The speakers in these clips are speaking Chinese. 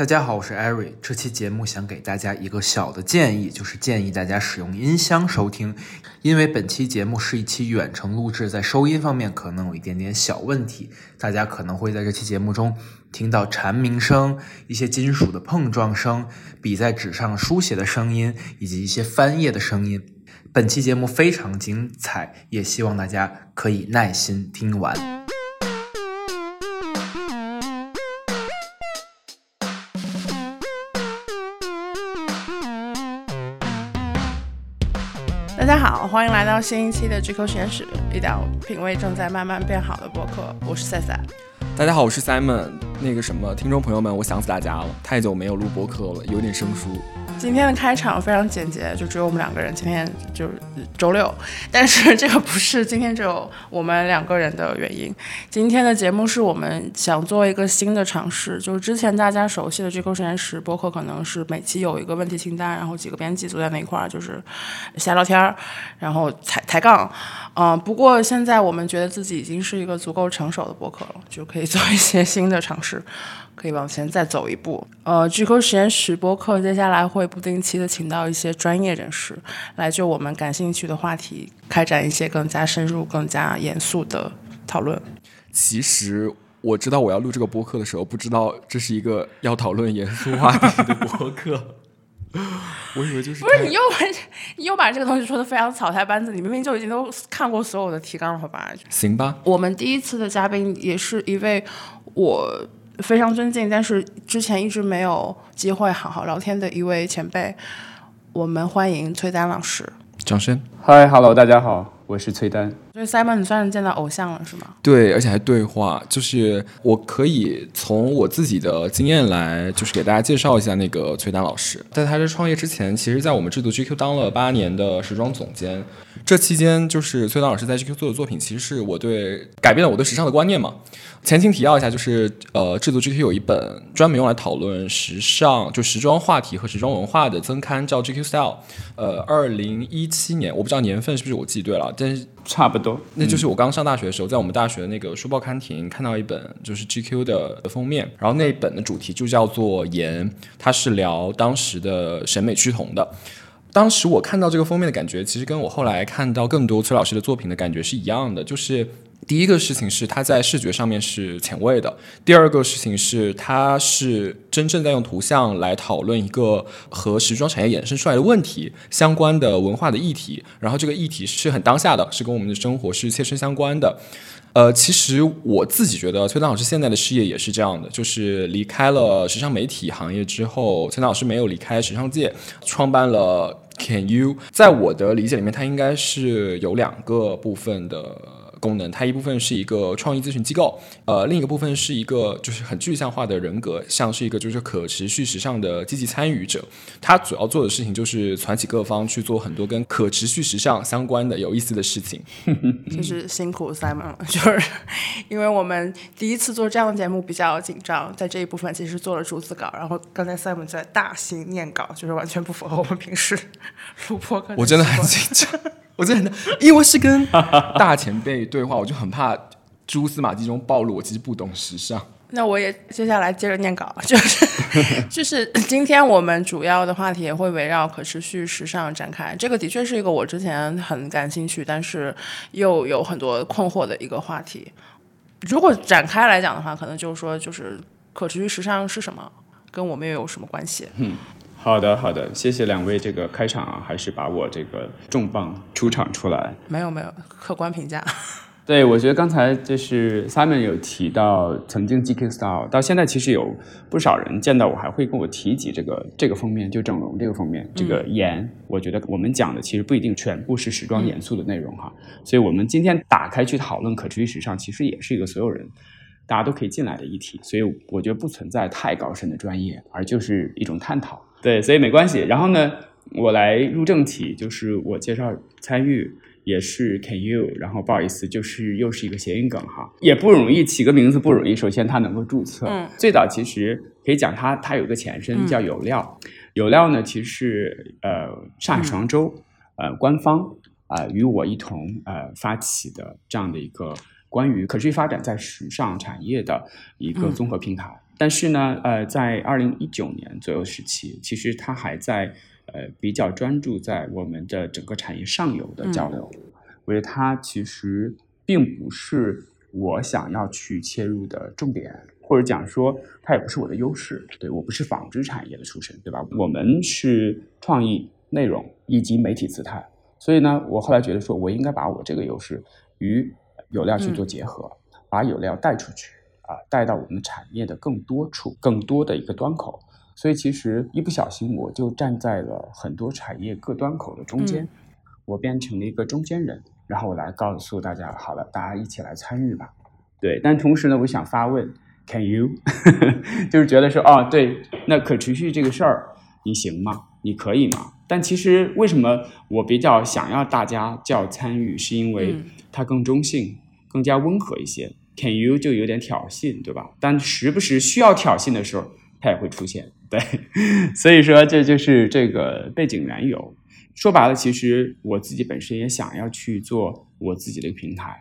大家好，我是艾瑞。这期节目想给大家一个小的建议，就是建议大家使用音箱收听，因为本期节目是一期远程录制，在收音方面可能有一点点小问题，大家可能会在这期节目中听到蝉鸣声、一些金属的碰撞声、笔在纸上书写的声音，以及一些翻页的声音。本期节目非常精彩，也希望大家可以耐心听完。好，欢迎来到新一期的 GQ 实验室，一档品味正在慢慢变好的播客。我是赛赛。大家好，我是 Simon。那个什么，听众朋友们，我想死大家了，太久没有录播客了，有点生疏。今天的开场非常简洁，就只有我们两个人。今天就是周六，但是这个不是今天只有我们两个人的原因。今天的节目是我们想做一个新的尝试，就是之前大家熟悉的 GQ 实验室播客，可能是每期有一个问题清单，然后几个编辑坐在那一块儿，就是瞎聊天儿，然后抬抬杠。嗯，不过现在我们觉得自己已经是一个足够成熟的播客了，就可以做一些新的尝试。可以往前再走一步。呃，G Q 实验室播客接下来会不定期的请到一些专业人士，来就我们感兴趣的话题开展一些更加深入、更加严肃的讨论。其实我知道我要录这个播客的时候，不知道这是一个要讨论严肃话题的播客。我以为就是不是你又你又把这个东西说的非常草台班子，你明明就已经都看过所有的提纲了，好吧？行吧。我们第一次的嘉宾也是一位我。非常尊敬，但是之前一直没有机会好好聊天的一位前辈，我们欢迎崔丹老师。掌声。嗨，Hello，大家好，我是崔丹。所以 Simon，你算是见到偶像了，是吗？对，而且还对话，就是我可以从我自己的经验来，就是给大家介绍一下那个崔丹老师。在他这创业之前，其实在我们制度 GQ 当了八年的时装总监。这期间，就是崔丹老师在 GQ 做的作品，其实是我对改变了我对时尚的观念嘛。前情提要一下，就是呃，制作 GQ 有一本专门用来讨论时尚、就时装话题和时装文化的增刊，叫 GQ Style。呃，二零一七年，我不知道年份是不是我记对了，但是差不多。那就是我刚上大学的时候，在我们大学的那个书报刊亭看到一本就是 GQ 的封面，然后那本的主题就叫做“颜”，它是聊当时的审美趋同的。当时我看到这个封面的感觉，其实跟我后来看到更多崔老师的作品的感觉是一样的，就是。第一个事情是它在视觉上面是前卫的，第二个事情是它是真正在用图像来讨论一个和时装产业衍生出来的问题相关的文化的议题，然后这个议题是很当下的，是跟我们的生活是切身相关的。呃，其实我自己觉得崔丹老师现在的事业也是这样的，就是离开了时尚媒体行业之后，崔丹老师没有离开时尚界，创办了 Can You，在我的理解里面，它应该是有两个部分的。功能，它一部分是一个创意咨询机构，呃，另一个部分是一个就是很具象化的人格，像是一个就是可持续时尚的积极参与者。他主要做的事情就是攒起各方去做很多跟可持续时尚相关的有意思的事情。就是辛苦 Simon 了，就是因为我们第一次做这样的节目比较紧张，在这一部分其实做了逐字稿，然后刚才 Simon 在大型念稿，就是完全不符合我们平时录播课。我真的很紧张。我真的，因为是跟大前辈对话，我就很怕蛛丝马迹中暴露我其实不懂时尚。那我也接下来接着念稿，就是 就是今天我们主要的话题也会围绕可持续时尚展开。这个的确是一个我之前很感兴趣，但是又有很多困惑的一个话题。如果展开来讲的话，可能就是说，就是可持续时尚是什么，跟我们又有什么关系？嗯。好的，好的，谢谢两位这个开场啊，还是把我这个重磅出场出来。没有没有，客观评价。对，我觉得刚才就是 Simon 有提到曾经 GQ Style，到现在其实有不少人见到我还会跟我提及这个这个封面，就整容这个封面，这个颜。我觉得我们讲的其实不一定全部是时装严肃的内容哈，所以我们今天打开去讨论可持续时尚，其实也是一个所有人大家都可以进来的议题，所以我觉得不存在太高深的专业，而就是一种探讨。对，所以没关系。然后呢，我来入正题，就是我介绍参与也是 Can you？然后不好意思，就是又是一个谐音梗哈，也不容易起个名字不容易。首先它能够注册，嗯，最早其实可以讲它它有个前身叫有料，有料呢其实是呃上海时装周呃官方啊与我一同呃发起的这样的一个关于可持续发展在时尚产业的一个综合平台。但是呢，呃，在二零一九年左右时期，其实它还在呃比较专注在我们的整个产业上游的交流。我觉得它其实并不是我想要去切入的重点，或者讲说它也不是我的优势。对我不是纺织产业的出身，对吧？我们是创意、内容以及媒体姿态。所以呢，我后来觉得说，我应该把我这个优势与有料去做结合，把有料带出去啊，带到我们产业的更多处、更多的一个端口。所以其实一不小心，我就站在了很多产业各端口的中间，我变成了一个中间人。然后我来告诉大家，好了，大家一起来参与吧。对，但同时呢，我想发问，Can you？就是觉得说，哦，对，那可持续这个事儿，你行吗？你可以吗？但其实为什么我比较想要大家叫参与，是因为它更中性、更加温和一些。Can you 就有点挑衅，对吧？但时不时需要挑衅的时候，它也会出现。对，所以说这就是这个背景缘由。说白了，其实我自己本身也想要去做我自己的一个平台，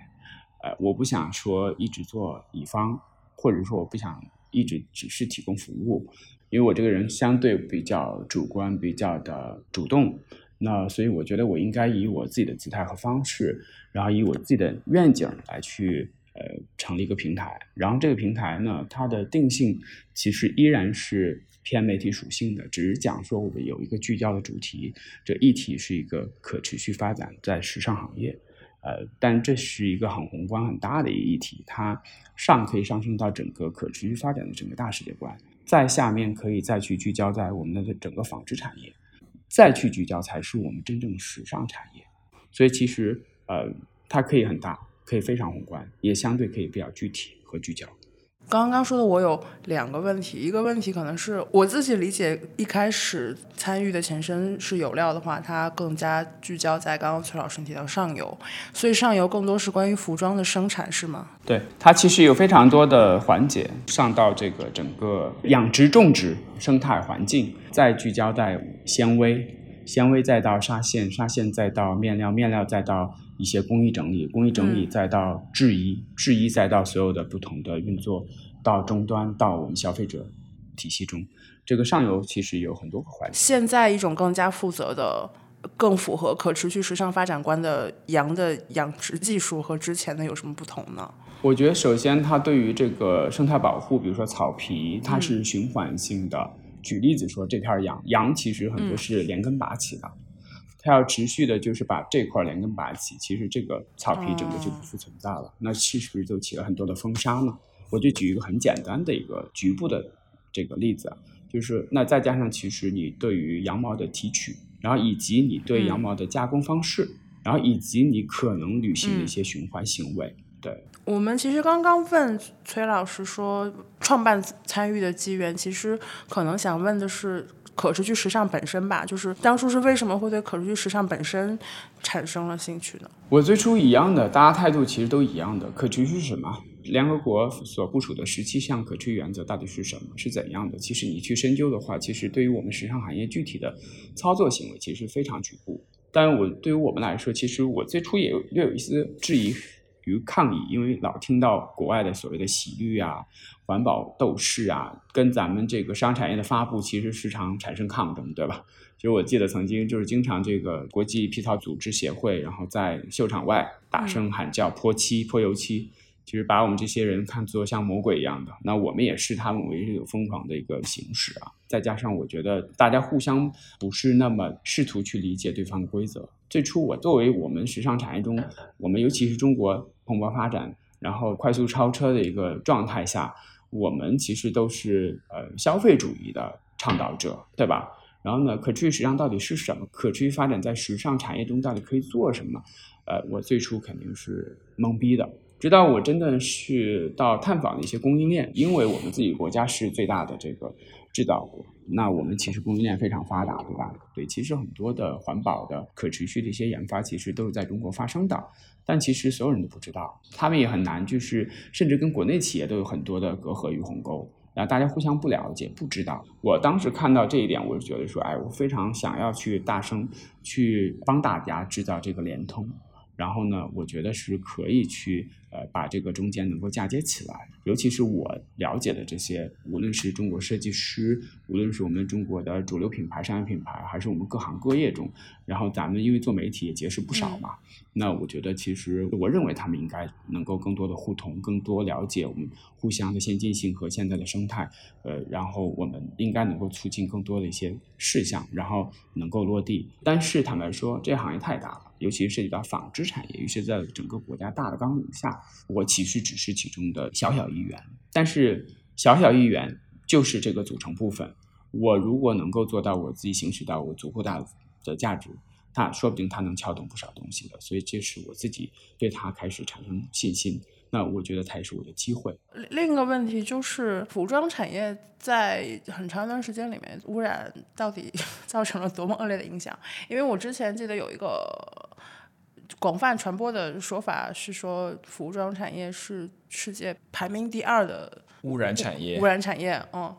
呃，我不想说一直做乙方，或者说我不想一直只是提供服务，因为我这个人相对比较主观，比较的主动，那所以我觉得我应该以我自己的姿态和方式，然后以我自己的愿景来去呃成立一个平台，然后这个平台呢，它的定性其实依然是。偏媒体属性的，只是讲说我们有一个聚焦的主题，这议题是一个可持续发展在时尚行业，呃，但这是一个很宏观很大的一个议题，它上可以上升到整个可持续发展的整个大世界观，在下面可以再去聚焦在我们的整个纺织产业，再去聚焦才是我们真正时尚产业，所以其实呃，它可以很大，可以非常宏观，也相对可以比较具体和聚焦。刚刚说的我有两个问题，一个问题可能是我自己理解，一开始参与的前身是有料的话，它更加聚焦在刚刚崔老师提到上游，所以上游更多是关于服装的生产，是吗？对，它其实有非常多的环节，上到这个整个养殖种植生态环境，再聚焦在纤维，纤维再到纱线，纱线再到面料，面料再到。一些工艺整理，工艺整理再到制衣，制衣再到所有的不同的运作，到终端到我们消费者体系中，这个上游其实有很多个环节。现在一种更加负责的、更符合可持续时尚发展观的羊的养殖技术和之前的有什么不同呢？我觉得首先它对于这个生态保护，比如说草皮，它是循环性的。举例子说，这片羊，羊其实很多是连根拔起的。它要持续的，就是把这块连根拔起，其实这个草皮整个就不复存在了。那其实就起了很多的风沙呢。我就举一个很简单的一个局部的这个例子，就是那再加上其实你对于羊毛的提取，然后以及你对羊毛的加工方式，然后以及你可能履行的一些循环行为。对，我们其实刚刚问崔老师说创办参与的机缘，其实可能想问的是。可持续时尚本身吧，就是当初是为什么会对可持续时尚本身产生了兴趣呢？我最初一样的，大家态度其实都一样的。可持续是什么？联合国所部署的十七项可持续原则到底是什么？是怎样的？其实你去深究的话，其实对于我们时尚行业具体的操作行为，其实非常局部。但我对于我们来说，其实我最初也有略有一丝质疑。于抗议，因为老听到国外的所谓的洗绿啊、环保斗士啊，跟咱们这个商产业的发布其实时常产生抗争，对吧？其实我记得曾经就是经常这个国际皮草组织协会，然后在秀场外大声喊叫泼漆、泼油漆。其实把我们这些人看作像魔鬼一样的，那我们也视他们为这个疯狂的一个形式啊。再加上我觉得大家互相不是那么试图去理解对方的规则。最初我作为我们时尚产业中，我们尤其是中国蓬勃发展，然后快速超车的一个状态下，我们其实都是呃消费主义的倡导者，对吧？然后呢，可持续时尚到底是什么？可持续发展在时尚产业中到底可以做什么？呃，我最初肯定是懵逼的。直到我真的是到探访了一些供应链，因为我们自己国家是最大的这个制造国，那我们其实供应链非常发达，对吧？对，其实很多的环保的、可持续的一些研发，其实都是在中国发生的，但其实所有人都不知道，他们也很难，就是甚至跟国内企业都有很多的隔阂与鸿沟，然后大家互相不了解、不知道。我当时看到这一点，我就觉得说，哎，我非常想要去大声去帮大家制造这个联通。然后呢，我觉得是可以去呃把这个中间能够嫁接起来，尤其是我了解的这些，无论是中国设计师，无论是我们中国的主流品牌、商业品牌，还是我们各行各业中，然后咱们因为做媒体也结识不少嘛，那我觉得其实我认为他们应该能够更多的互通，更多了解我们互相的先进性和现在的生态，呃，然后我们应该能够促进更多的一些事项，然后能够落地。但是坦白说，这个行业太大了。尤其是涉及到纺织产业，尤其在整个国家大的纲领下，我其实只是其中的小小一员。但是小小一员就是这个组成部分。我如果能够做到我自己行使到我足够大的价值，那说不定它能撬动不少东西的。所以这是我自己对它开始产生信心。那我觉得它也是我的机会。另一个问题就是，服装产业在很长一段时间里面，污染到底 造成了多么恶劣的影响？因为我之前记得有一个广泛传播的说法是说，服装产业是世界排名第二的污染产业。污染产业，嗯。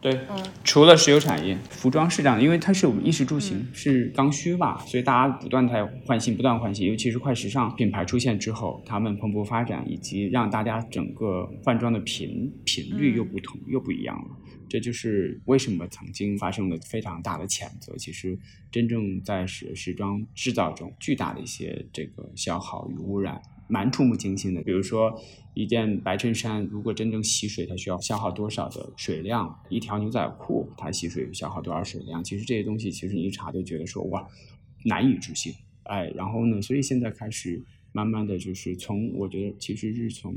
对，除了石油产业，服装是这样的，因为它是我们衣食住行是刚需吧，所以大家不断在换新，不断换新。尤其是快时尚品牌出现之后，他们蓬勃发展，以及让大家整个换装的频频率又不同，又不一样了。这就是为什么曾经发生了非常大的谴责。其实真正在时时装制造中巨大的一些这个消耗与污染。蛮触目惊心的，比如说一件白衬衫，如果真正洗水，它需要消耗多少的水量？一条牛仔裤，它洗水消耗多少水量？其实这些东西，其实你一查就觉得说哇，难以置信。哎，然后呢，所以现在开始慢慢的就是从，我觉得其实是从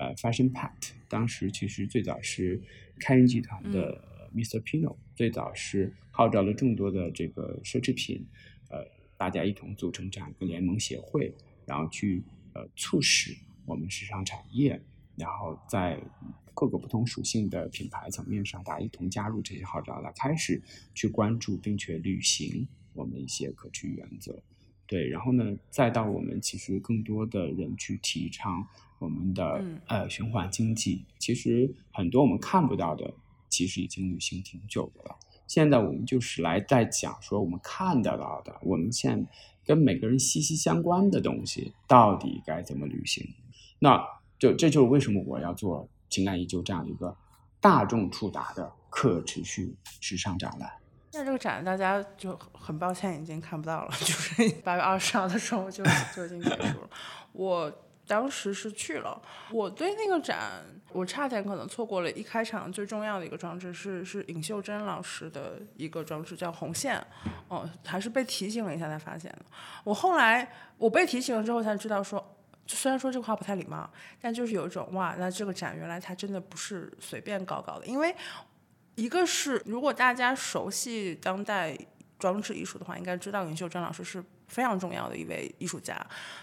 呃 Fashion Pact，当时其实最早是开云集团的 Mr. Pino，最早是号召了众多的这个奢侈品，呃，大家一同组成这样一个联盟协会，然后去。呃，促使我们时尚产业，然后在各个不同属性的品牌层面上，大家一同加入这些号召，来开始去关注并且履行我们一些可持续原则。对，然后呢，再到我们其实更多的人去提倡我们的呃循环经济。其实很多我们看不到的，其实已经旅行挺久的了。现在我们就是来在讲说我们看得到的，我们现跟每个人息息相关的东西，到底该怎么旅行？那就这就是为什么我要做情感依旧这样一个大众触达的可持续时尚展览。那这个展大家就很抱歉已经看不到了，就是八月二十号的时候就就已经结束了。我。当时是去了，我对那个展，我差点可能错过了一开场最重要的一个装置，是是尹秀珍老师的一个装置，叫红线，哦，还是被提醒了一下才发现的。我后来我被提醒了之后才知道说，虽然说这话不太礼貌，但就是有一种哇，那这个展原来它真的不是随便搞搞的，因为一个是如果大家熟悉当代装置艺术的话，应该知道尹秀珍老师是。非常重要的一位艺术家，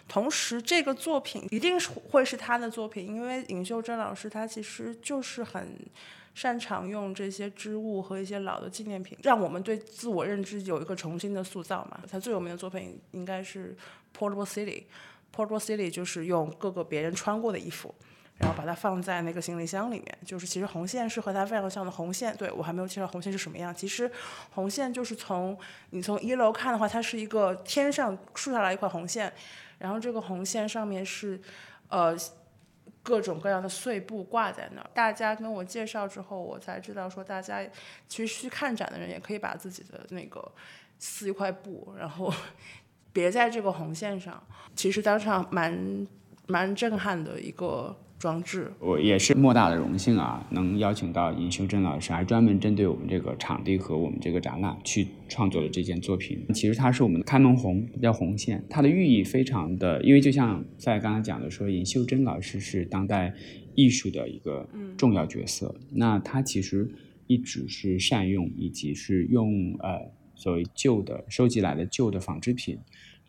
同时这个作品一定是会是他的作品，因为尹秀珍老师他其实就是很擅长用这些织物和一些老的纪念品，让我们对自我认知有一个重新的塑造嘛。他最有名的作品应该是 Portable City，Portable City 就是用各个别人穿过的衣服。然后把它放在那个行李箱里面，就是其实红线是和它非常像的红线。对我还没有介绍红线是什么样。其实红线就是从你从一楼看的话，它是一个天上竖下来一块红线，然后这个红线上面是呃各种各样的碎布挂在那儿。大家跟我介绍之后，我才知道说大家其实去看展的人也可以把自己的那个撕一块布，然后别在这个红线上。其实当场蛮蛮震撼的一个。装置，我也是莫大的荣幸啊，能邀请到尹修珍老师，还专门针对我们这个场地和我们这个展览去创作了这件作品。其实它是我们的开门红，叫红线，它的寓意非常的，因为就像在刚才讲的说，尹秀珍老师是当代艺术的一个重要角色，那他其实一直是善用以及是用呃所谓旧的收集来的旧的纺织品、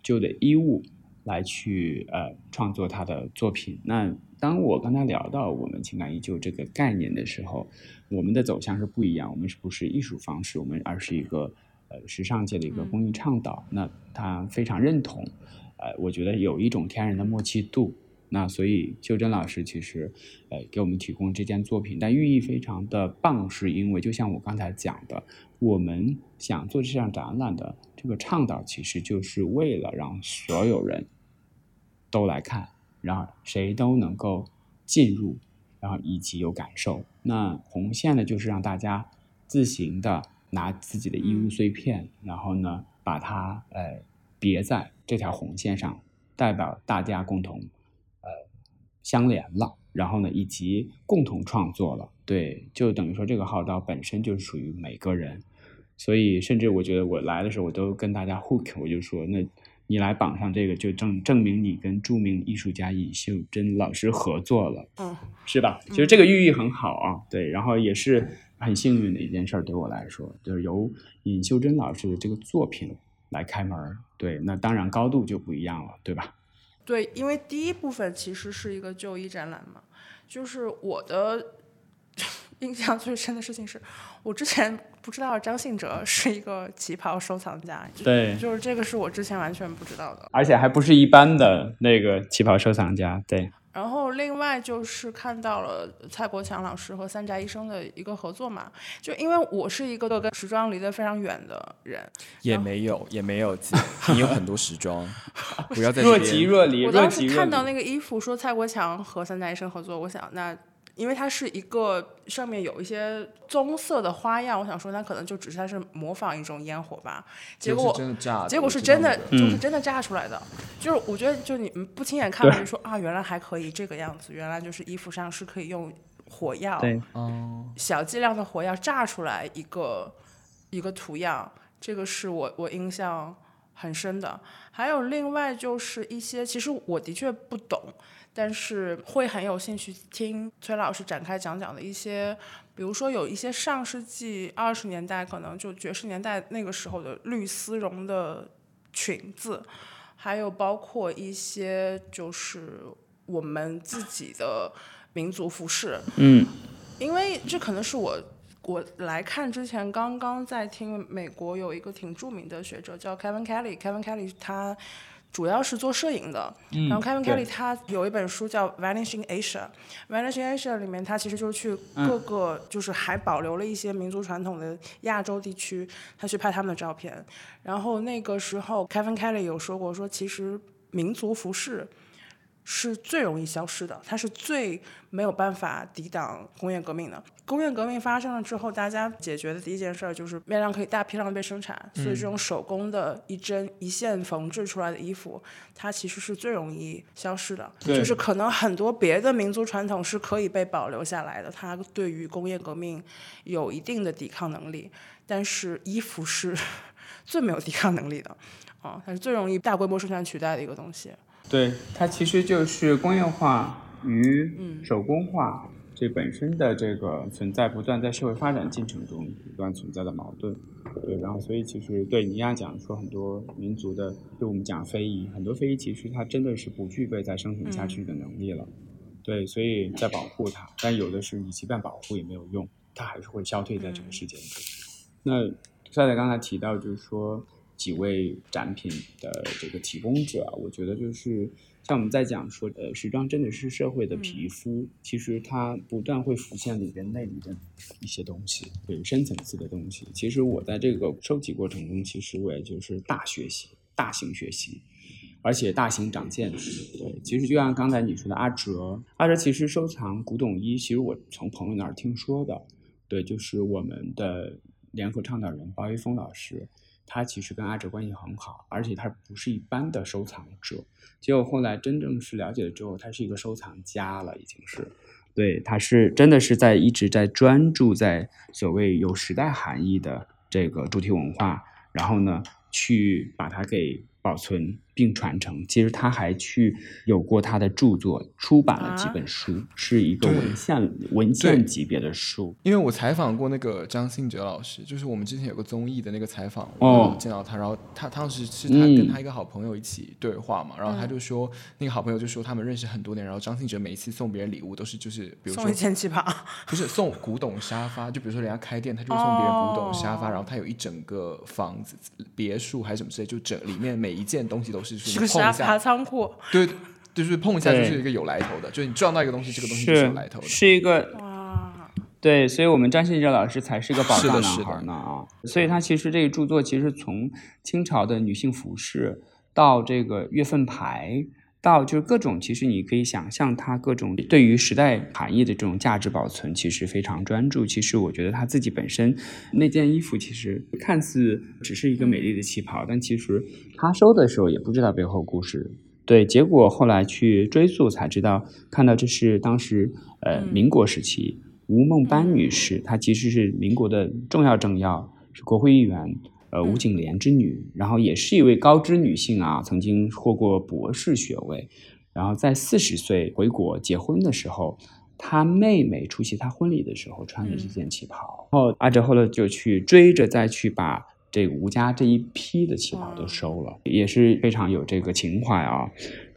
旧的衣物来去呃创作他的作品。那当我跟他聊到我们情感依旧这个概念的时候，我们的走向是不一样。我们是不是艺术方式？我们而是一个呃时尚界的一个公益倡导。那他非常认同，呃，我觉得有一种天然的默契度。那所以秀珍老师其实呃给我们提供这件作品，但寓意非常的棒，是因为就像我刚才讲的，我们想做这项展览的这个倡导，其实就是为了让所有人。都来看，然后谁都能够进入，然后以及有感受。那红线呢，就是让大家自行的拿自己的衣物碎片，然后呢把它呃别在这条红线上，代表大家共同呃相连了。然后呢，以及共同创作了，对，就等于说这个号召本身就是属于每个人。所以，甚至我觉得我来的时候，我都跟大家 hook，我就说，那你来绑上这个，就证证明你跟著名艺术家尹秀珍老师合作了，嗯，是吧？其实这个寓意很好啊，对，然后也是很幸运的一件事儿，对我来说，就是由尹秀珍老师的这个作品来开门，对，那当然高度就不一样了，对吧？对，因为第一部分其实是一个就医展览嘛，就是我的印象最深的事情是，我之前不知道张信哲是一个旗袍收藏家，对就是这个是我之前完全不知道的。而且还不是一般的那个旗袍收藏家，对，然后另外就是看到了蔡国强老师和三宅一生的一个合作嘛，就因为我是一个跟时装离得非常远的人，也没有，也没有，你有很多时装，不要在若即若离，我当时。看到那个衣服说蔡国强和三宅一生合作，我想那因为它是一个上面有一些棕色的花样，我想说它可能就只是它是模仿一种烟火吧。结果真的炸的，结果是真的，就是真的炸出来的。就是我觉得，就你们不亲眼看到，就说啊，原来还可以这个样子，原来就是衣服上是可以用火药，小剂量的火药炸出来一个一个图样，这个是我我印象很深的。还有另外就是一些，其实我的确不懂，但是会很有兴趣听崔老师展开讲讲的一些，比如说有一些上世纪二十年代，可能就爵士年代那个时候的绿丝绒的裙子，还有包括一些就是我们自己的民族服饰，嗯，因为这可能是我我来看之前刚刚在听美国有一个挺著名的学者叫 Kevin Kelly，Kevin Kelly 他主要是做摄影的，然后 Kevin Kelly 他有一本书叫《Vanishing Asia》，Vanishing Asia 里面他其实就是去各个就是还保留了一些民族传统的亚洲地区，他去拍他们的照片，然后那个时候 Kevin Kelly 有说过说其实民族服饰。是最容易消失的，它是最没有办法抵挡工业革命的。工业革命发生了之后，大家解决的第一件事儿就是面料可以大批量的被生产，所以这种手工的一针一线缝制出来的衣服，它其实是最容易消失的。就是可能很多别的民族传统是可以被保留下来的，它对于工业革命有一定的抵抗能力，但是衣服是 最没有抵抗能力的，啊、它是最容易大规模生产取代的一个东西。对，它其实就是工业化与手工化这本身的这个存在，不断在社会发展进程中不断存在的矛盾。对，然后所以其实对尼亚讲说很多民族的，就我们讲非遗，很多非遗其实它真的是不具备再生存下去的能力了。对，所以在保护它，但有的是你即便保护也没有用，它还是会消退在这个世界中。那赛赛刚才提到，就是说几位展品的这个提供者啊，我觉得就是像我们在讲说，呃，时装真的是社会的皮肤，其实它不断会浮现里边内里的一些东西，对深层次的东西。其实我在这个收集过程中，其实我也就是大学习、大型学习。而且大型长见识，对，其实就像刚才你说的阿哲，阿哲其实收藏古董衣，其实我从朋友那儿听说的，对，就是我们的联合倡导人包一峰老师，他其实跟阿哲关系很好，而且他不是一般的收藏者。结果后来真正是了解了之后，他是一个收藏家了，已经是。对，他是真的是在一直在专注在所谓有时代含义的这个主题文化，然后呢，去把它给保存并传承。其实他还去有过他的著作，出版了几啊本书，是一个文献文献级别的书。因为我采访过那个张信哲老师，就是我们之前有个综艺的那个采访，哦我见到他，然后他当时是他嗯跟他一个好朋友一起对话嘛，然后他就说那个好朋友就说他们认识很多年，然后张信哲每一次送别人礼物都是就是比如说送一件旗袍，不是送古董沙发，就比如说人家开店，他就会送别人古董沙发，哦然后他有一整个房子、别墅还是什么之类，就整里面每一件东西都是是是个沙发你碰一下，仓库。对，就是碰一下就是一个有来头的，就是你撞到一个东西，这个东西就是有来头的。是一个哇，对，所以我们张信哲老师才是一个宝藏男孩呢啊！所以他其实这个著作其实从清朝的女性服饰到这个月份牌，到就是各种，其实你可以想象他各种对于时代含义的这种价值保存，其实非常专注。其实我觉得他自己本身那件衣服，其实看似只是一个美丽的旗袍，但其实他收的时候也不知道背后故事。对，结果后来去追溯才知道，看到这是当时呃民国时期吴孟班女士，她其实是民国的重要政要，是国会议员。呃，吴景莲之女，然后也是一位高知女性啊，曾经获过博士学位，然后在四十岁回国结婚的时候，她妹妹出席她婚礼的时候穿的这件旗袍，然后阿哲后来就去追着再去把这个吴家这一批的旗袍都收了，也是非常有这个情怀啊。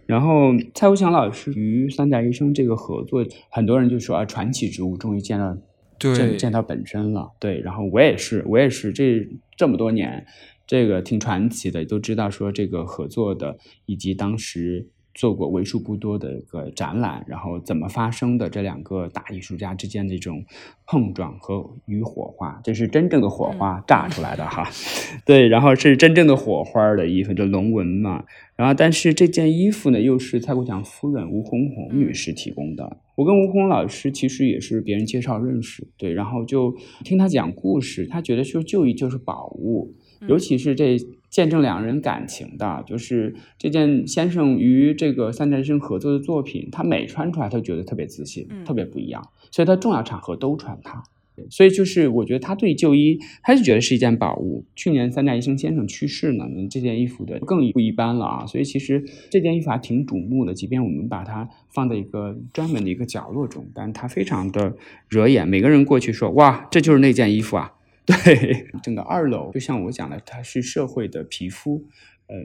然后蔡国强老师与三宅一生这个合作，很多人就说啊，传奇之物终于见了。见见它本身了，对，然后我也是，我也是这这么多年，这个挺传奇的，都知道说这个合作的，以及当时做过为数不多的一个展览，然后怎么发生的这两个大艺术家之间的这种碰撞和与火花，这是真正的火花炸出来的哈，对，然后是真正的火花的衣服，这龙纹嘛。然后，但是这件衣服呢，又是蔡国强夫人吴红红女士提供的。我跟吴红老师其实也是别人介绍认识，对，然后就听他讲故事，他觉得说旧衣就是宝物，尤其是这见证两人感情的，就是这件先生与这个三代生合作的作品，他每穿出来，他觉得特别自信，特别不一样，所以他重要场合都穿它。所以就是我觉得他对旧衣，他就觉得是一件宝物。去年三宅一生先生去世呢，那这件衣服的更不一般了啊！所以其实这件衣服还挺瞩目的，即便我们把它放在一个专门的一个角落中，但它非常的惹眼。每个人过去说：“哇，这就是那件衣服啊！”对，整个二楼就像我讲的，它是社会的皮肤，呃，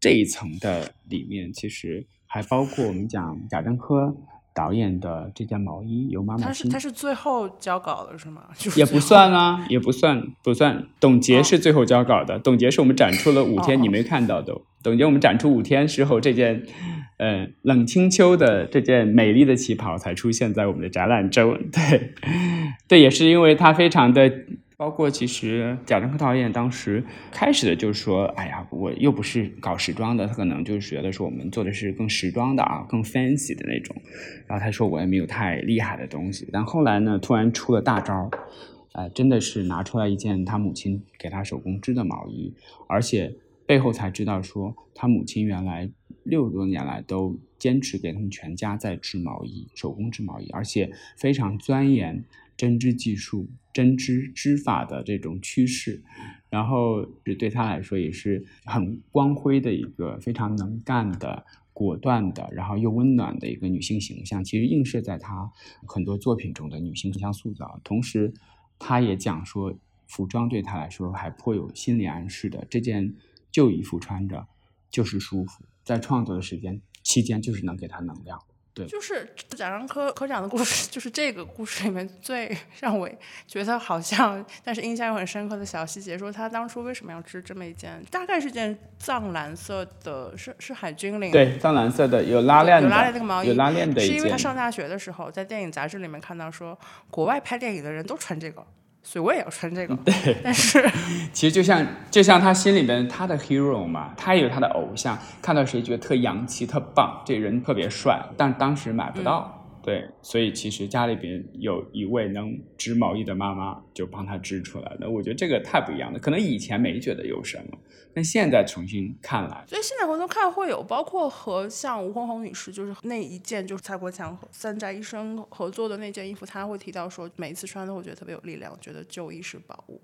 这一层的里面其实还包括我们讲贾樟柯。导演的这件毛衣由妈妈他是他是最后交稿的是吗？也不算啊，也不算不算。董洁是最后交稿的，董洁是我们展出了五天，你没看到的。董洁我们展出五天之后，这件呃冷清秋的这件美丽的旗袍才出现在我们的展览中。对，对，也是因为它非常的。包括其实贾樟柯导演当时开始的就是说，哎呀，我又不是搞时装的，他可能就是觉得说我们做的是更时装的啊，更 fancy 的那种。然后他说我也没有太厉害的东西。但后来呢，突然出了大招，哎，真的是拿出来一件他母亲给他手工织的毛衣，而且背后才知道说他母亲原来六十多年来都坚持给他们全家在织毛衣，手工织毛衣，而且非常钻研。针织技术、针织织法的这种趋势，然后是对他来说也是很光辉的一个非常能干的、果断的，然后又温暖的一个女性形象。其实映射在她很多作品中的女性形象塑造。同时，她也讲说，服装对她来说还颇有心理暗示的。这件旧衣服穿着就是舒服，在创作的时间期间就是能给她能量。就是贾樟柯科长的故事，就是这个故事里面最让我觉得好像，但是印象又很深刻的小细节，说他当初为什么要织这么一件，大概是件藏蓝色的，是是海军领，对，藏蓝色的有拉链有拉链那个毛衣，有拉链的是因为他上大学的时候在电影杂志里面看到说，国外拍电影的人都穿这个。所以我也要穿这个，对。但是 其实就像就像他心里边他的 hero 嘛，他也有他的偶像，看到谁觉得特洋气、特棒，这人特别帅，但当时买不到，对。所以其实家里边有一位能织毛衣的妈妈，就帮他织出来的。我觉得这个太不一样了，可能以前没觉得有什么。但现在重新看来，所以现在回头看会有，包括和像吴红红女士，就是那一件，就是蔡国强和三宅医生合作的那件衣服，他会提到说，每一次穿都会觉得特别有力量，觉得旧衣是宝物。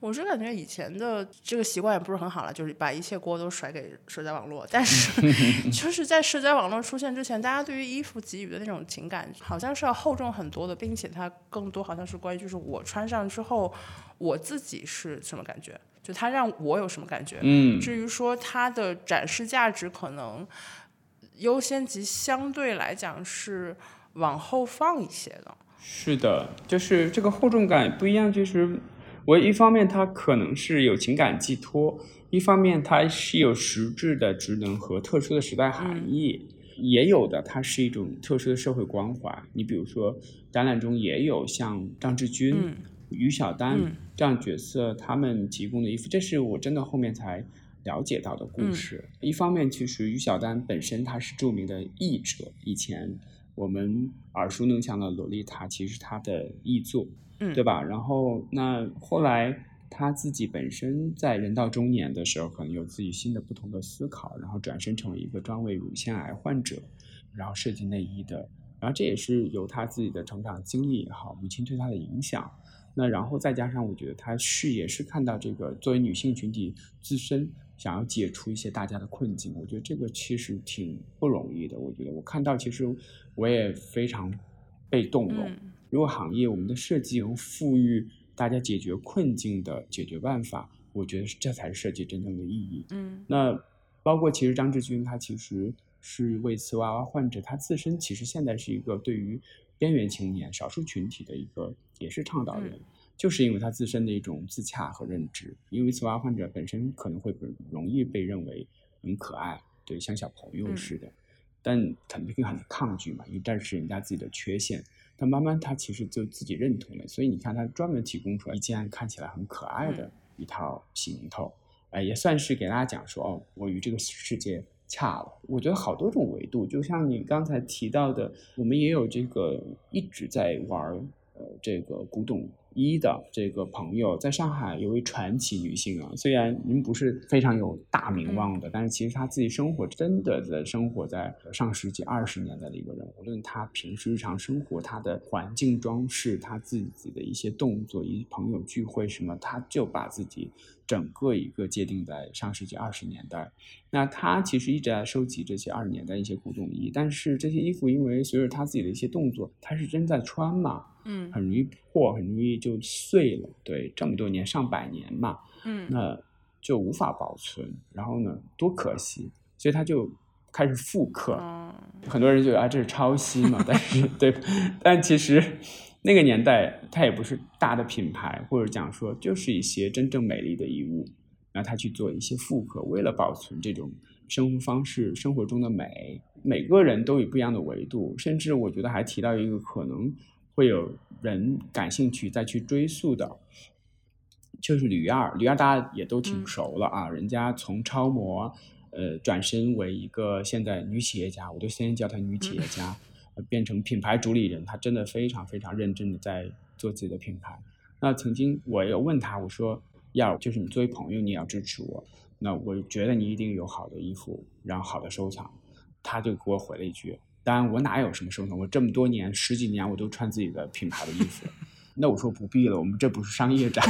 我是感觉以前的这个习惯也不是很好了，就是把一切锅都甩给社交网络。但是 就是在社交网络出现之前，大家对于衣服给予的那种情感，好像是要厚重很多的，并且它更多好像是关于，就是我穿上之后，我自己是什么感觉。就它让我有什么感觉？嗯，至于说它的展示价值，可能优先级相对来讲是往后放一些的。是的，就是这个厚重感不一样。就是我一方面它可能是有情感寄托，一方面它是有实质的职能和特殊的时代含义，也有的它是一种特殊的社会关怀。你比如说展览中也有像张志军。于小丹这样角色，他们提供的衣服，这是我真的后面才了解到的故事。一方面，其实于小丹本身她是著名的译者，以前我们耳熟能详的《洛丽塔》其实她的译作，嗯对吧？然后那后来她自己本身在人到中年的时候，可能有自己新的不同的思考，然后转身成为一个专为乳腺癌患者，然后设计内衣的。然后这也是由她自己的成长经历也好，母亲对她的影响。那然后再加上，我觉得她是也是看到这个作为女性群体自身想要解除一些大家的困境，我觉得这个其实挺不容易的。我觉得我看到，其实我也非常被动容。嗯如果行业我们的设计能赋予大家解决困境的解决办法，我觉得这才是设计真正的意义。嗯那包括其实张志军他其实是为瓷娃娃患者，他自身其实现在是一个对于边缘青年、少数群体的一个也是倡导人，嗯就是因为他自身的一种自洽和认知。因为瓷娃娃患者本身可能会很容易被认为很可爱，对，像小朋友嗯似的，但肯定很抗拒嘛，因为这是人家自己的缺陷。但慢慢他其实就自己认同了，所以你看他专门提供出来一件看起来很可爱的一套行头，哎，也算是给大家讲说哦，我与这个世界恰了。我觉得好多种维度，就像你刚才提到的，我们也有这个一直在玩儿呃这个古董衣的这个朋友，在上海有位传奇女性啊，虽然您不是非常有大名望的，但是其实她自己生活真的在生活在上世纪二十年代的一个人，无论她平时日常生活，她的环境装饰，她自己的一些动作，一朋友聚会什么，她就把自己整个一个界定在上世纪二十年代。那她其实一直在收集这些二十年代一些古董衣，但是这些衣服因为随着她自己的一些动作，她是真在穿嘛，嗯很容易破，很容易就碎了。对，这么多年上百年嘛，嗯那就无法保存。然后呢，多可惜，所以他就开始复刻。嗯很多人觉得啊，这是抄袭嘛，但是对，但其实那个年代它也不是大的品牌，或者讲说就是一些真正美丽的遗物，然后他去做一些复刻，为了保存这种生活方式、生活中的美，每个人都有不一样的维度，甚至我觉得还提到一个可能会有人感兴趣再去追溯的。就是吕二，吕二大家也都挺嗯熟了啊，人家从超模，呃，转身为一个现在女企业家，我都先叫她女企业家，呃变成品牌主理人，她真的非常非常认真的在做自己的品牌。那曾经我有问她，我说要就是你作为朋友，你也要支持我，那我觉得你一定有好的衣服，然后好的收藏。她就给我回了一句，当然我哪有什么收藏，我这么多年十几年我都穿自己的品牌的衣服。那我说不必了，我们这不是商业展，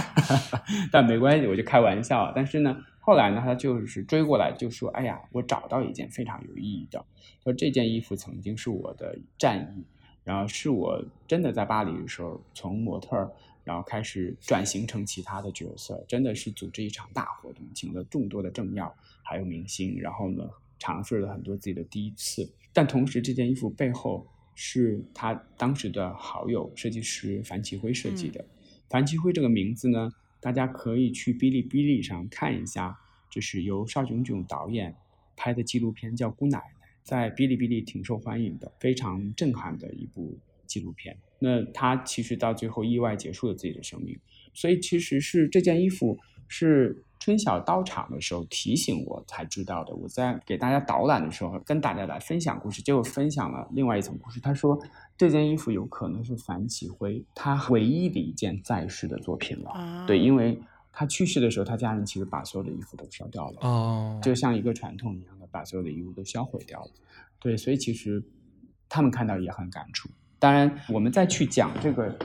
但没关系，我就开玩笑。但是呢，后来呢，他就是追过来就说：“哎呀，我找到一件非常有意义的，说这件衣服曾经是我的战衣，然后是我真的在巴黎的时候从模特儿，然后开始转型成其他的角色，真的是组织一场大活动，请了众多的政要还有明星，然后呢，尝试了很多自己的第一次。但同时，这件衣服背后。”是他当时的好友设计师樊奇辉设计的。樊奇辉这个名字呢，大家可以去哔哩哔哩上看一下，这是由邵炯炯导演拍的纪录片，叫《姑奶奶》，在哔哩哔哩挺受欢迎的，非常震撼的一部纪录片。那他其实到最后意外结束了自己的生命，所以其实是这件衣服是。春晓到场的时候提醒我才知道的。我在给大家导览的时候，跟大家来分享故事，结果分享了另外一层故事。他说这件衣服有可能是樊启辉他唯一的一件在世的作品了。啊对，因为他去世的时候，他家人其实把所有的衣服都烧掉了，哦，就像一个传统一样的把所有的衣物都销毁掉了。对，所以其实他们看到也很感触。当然，我们再去讲这个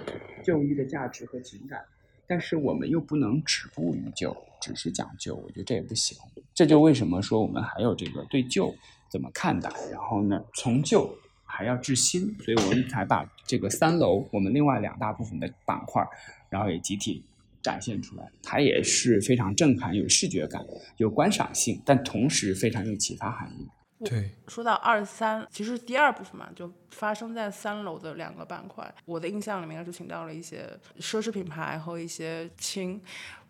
旧衣的价值和情感。但是我们又不能止步于旧，只是讲究，我觉得这也不行。这就为什么说我们还有这个对旧怎么看待，然后呢，从旧还要治新，所以我们才把这个三楼我们另外两大部分的板块，然后也集体展现出来。它也是非常震撼，有视觉感，有观赏性，但同时非常有启发含义。对，说到二三，其实第二部分嘛，就发生在三楼的两个板块。我的印象里面是请到了一些奢侈品牌和一些轻，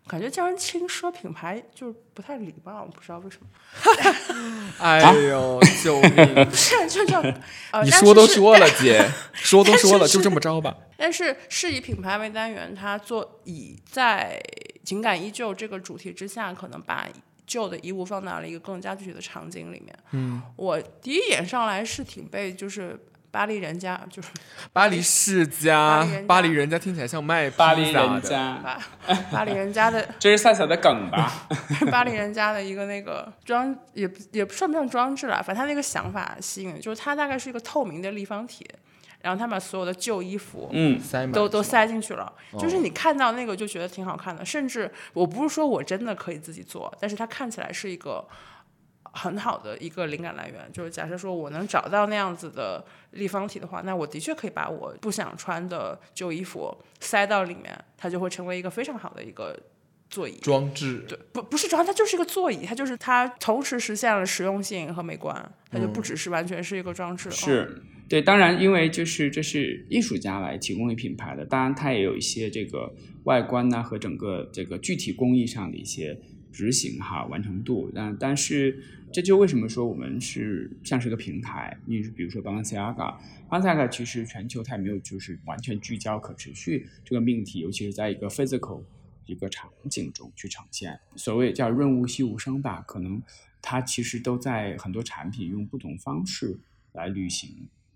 感觉叫人轻奢品牌就是不太礼貌，我不知道为什么。哎呦，救命！是就叫呃，你说都说了，姐，说都说了，就这么着吧。但是是以品牌为单元，它做以在情感依旧这个主题之下，可能把旧的衣物放到了一个更加具体的场景里面。嗯，我第一眼上来是挺被就是巴黎人家就是巴黎世巴家黎人，家巴黎人家听起来像卖巴黎。人家，巴巴黎人家的这是赛赛的梗吧？巴黎人家的一个那个装也不也算不上装置了，反正他那个想法吸引，就是它大概是一个透明的立方体，然后他把所有的旧衣服，嗯，塞满都都塞进去了，就是你看到那个就觉得挺好看的，甚至我不是说我真的可以自己做，但是它看起来是一个很好的一个灵感来源。就是假设说我能找到那样子的立方体的话，那我的确可以把我不想穿的旧衣服塞到里面，它就会成为一个非常好的一个座椅。装置。对，不不是装，它就是一个座椅，它就是它同时实现了实用性和美观，它就不只是完全是一个装置。哦是对，当然，因为就是这是艺术家来提供给品牌的，当然它也有一些这个外观呐、和整个这个具体工艺上的一些执行哈完成度，但但是这就为什么说我们是像是个平台，你比如说 Balenciaga，Balenciaga 其实全球它也没有就是完全聚焦可持续这个命题，尤其是在一个 physical 一个场景中去呈现，所谓叫润物细无声吧，可能它其实都在很多产品用不同方式来履行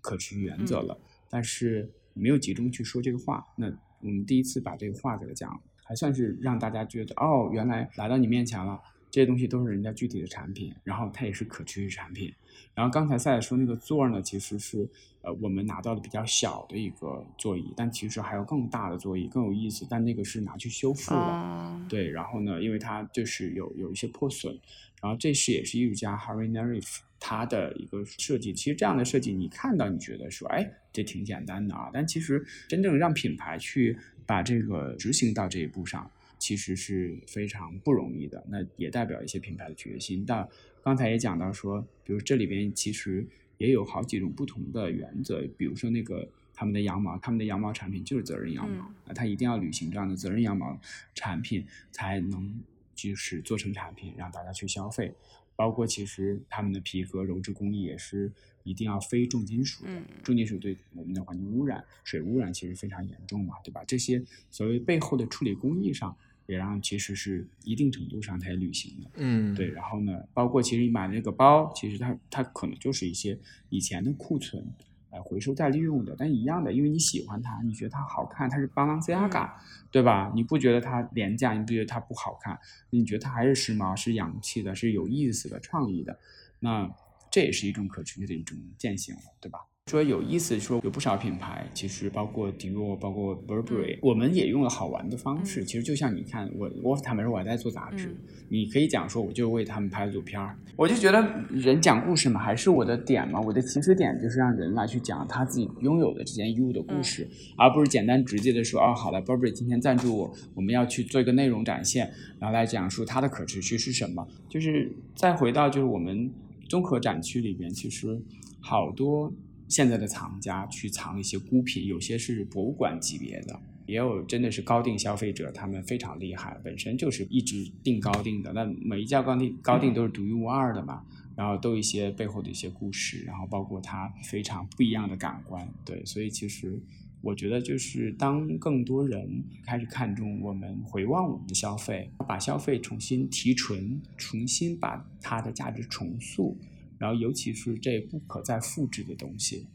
可持续原则了，但是没有集中去说这个话。那我们第一次把这个话给他讲，还算是让大家觉得哦，原来来到你面前了，这些东西都是人家具体的产品，然后它也是可持续产品。然后刚才赛赛说那个座呢，其实是呃我们拿到的比较小的一个座椅，但其实还有更大的座椅更有意思，但那个是拿去修复的。嗯对，然后呢，因为它就是有有一些破损，然后这是也是艺术家 Harry Nerif 他的一个设计。其实这样的设计，你看到你觉得说，哎，这挺简单的啊，但其实真正让品牌去把这个执行到这一步上，其实是非常不容易的。那也代表一些品牌的决心。但刚才也讲到说，比如这里边其实也有好几种不同的原则，比如说那个他们的羊毛，他们的羊毛产品就是责任羊毛，啊，它一定要履行这样的责任羊毛产品，才能就是做成产品让大家去消费。包括其实他们的皮革鞣制工艺也是一定要非重金属的，重金属对我们的环境污染、水污染其实非常严重嘛，对吧？这些所谓背后的处理工艺上，也让其实是一定程度上它也履行的。嗯，对，然后呢，包括其实你买那个包，其实它它可能就是一些以前的库存，呃，回收再利用的，但一样的，因为你喜欢它，你觉得它好看，它是 Balenciaga，、对吧？你不觉得它廉价，你不觉得它不好看，你觉得它还是时髦、是洋气的、是有意思的、创意的，那这也是一种可持续的一种践行了，对吧？说有意思，说有不少品牌，其实包括迪奥，包括 Burberry，、我们也用了好玩的方式。其实就像你看，我我坦白说，我还在做杂志，你可以讲说，我就为他们拍了组片儿。我就觉得人讲故事嘛，还是我的点嘛，我的起始点就是让人来去讲他自己拥有的这件衣物的故事，而不是简单直接的说，哦，好了，Burberry 今天赞助我，我们要去做一个内容展现，然后来讲述它的可持续是什么。就是再回到就是我们综合展区里边，其实好多现在的藏家去藏一些孤品，有些是博物馆级别的，也有真的是高定消费者，他们非常厉害，本身就是一直定高定的，那每一家高定高定都是独一无二的嘛，然后都有一些背后的一些故事，然后包括它非常不一样的感官，对，所以其实。我觉得就是当更多人开始看重我们回望我们的消费，把消费重新提纯，重新把它的价值重塑，然后尤其是这不可再复制的东西，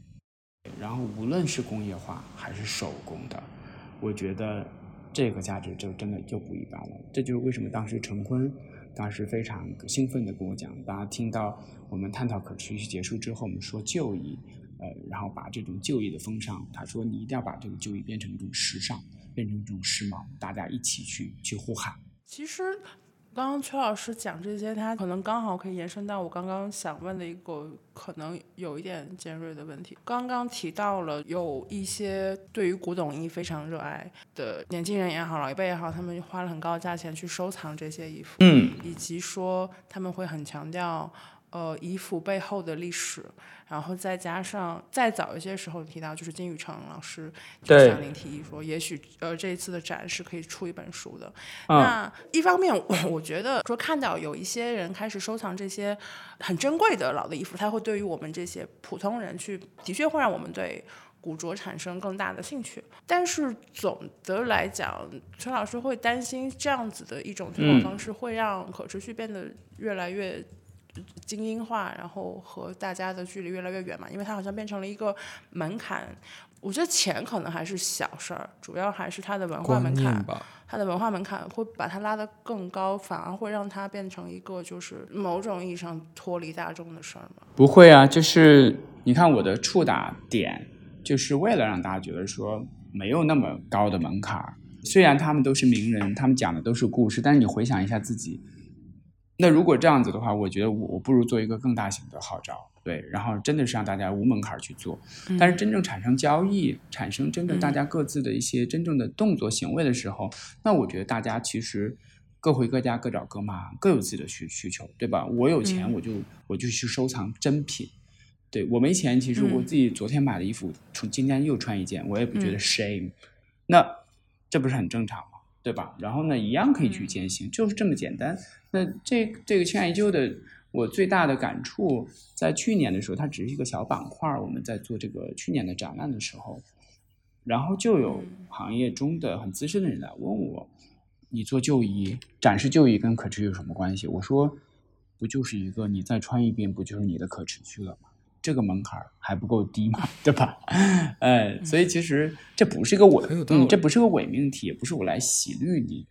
然后无论是工业化还是手工的，我觉得这个价值就真的就不一般了。这就是为什么当时陈坤当时非常兴奋地跟我讲，大家听到我们探讨可持续结束之后，我们说旧衣，呃，然后把这种旧衣的风尚，他说你一定要把这个旧衣变成一种时尚，变成一种时髦，大家一起去去呼喊。其实刚刚崔老师讲这些，他可能刚好可以延伸到我刚刚想问的一个可能有一点尖锐的问题。刚刚提到了有一些对于古董衣非常热爱的年轻人也好，老一辈也好，他们花了很高的价钱去收藏这些衣服，嗯，以及说他们会很强调。呃，衣服背后的历史，然后再加上再早一些时候提到，就是金宇成老师对向您提议说，也许呃这一次的展是可以出一本书的。嗯那一方面，我我觉得说看到有一些人开始收藏这些很珍贵的老的衣服，它会对于我们这些普通人去，的确会让我们对古着产生更大的兴趣。但是总的来讲，陈老师会担心这样子的一种推广方式会让可持续变得越来越。精英化，然后和大家的距离越来越远嘛，因为它好像变成了一个门槛。我觉得钱可能还是小事儿，主要还是它的文化门槛吧。它的文化门槛会把它拉得更高，反而会让它变成一个就是某种意义上脱离大众的事儿嘛。不会啊，就是你看我的触打点，就是为了让大家觉得说没有那么高的门槛。虽然他们都是名人，他们讲的都是故事，但是你回想一下自己。那如果这样子的话，我觉得我我不如做一个更大型的号召，对，然后真的是让大家无门槛去做。但是真正产生交易、产生真正大家各自的一些真正的动作行为的时候，那我觉得大家其实各回各家、各找各妈，各有自己的需需求，对吧？我有钱，我就我就去收藏真品。对我没钱，其实我自己昨天买的衣服，从今天又穿一件，我也不觉得 shame。那这不是很正常吗？对吧？然后呢，一样可以去践行，就是这么简单。那这这个清爱依旧的，我最大的感触，在去年的时候，它只是一个小板块儿。我们在做这个去年的展览的时候，然后就有行业中的很资深的人来问我：“你做旧衣展示旧衣跟可持续有什么关系？”我说：“不就是一个你再穿一遍，不就是你的可持续了吗？”这个门槛还不够低嘛，对吧？哎，所以其实这不是一个伪，嗯，这不是个伪命题，也不是我来洗绿你，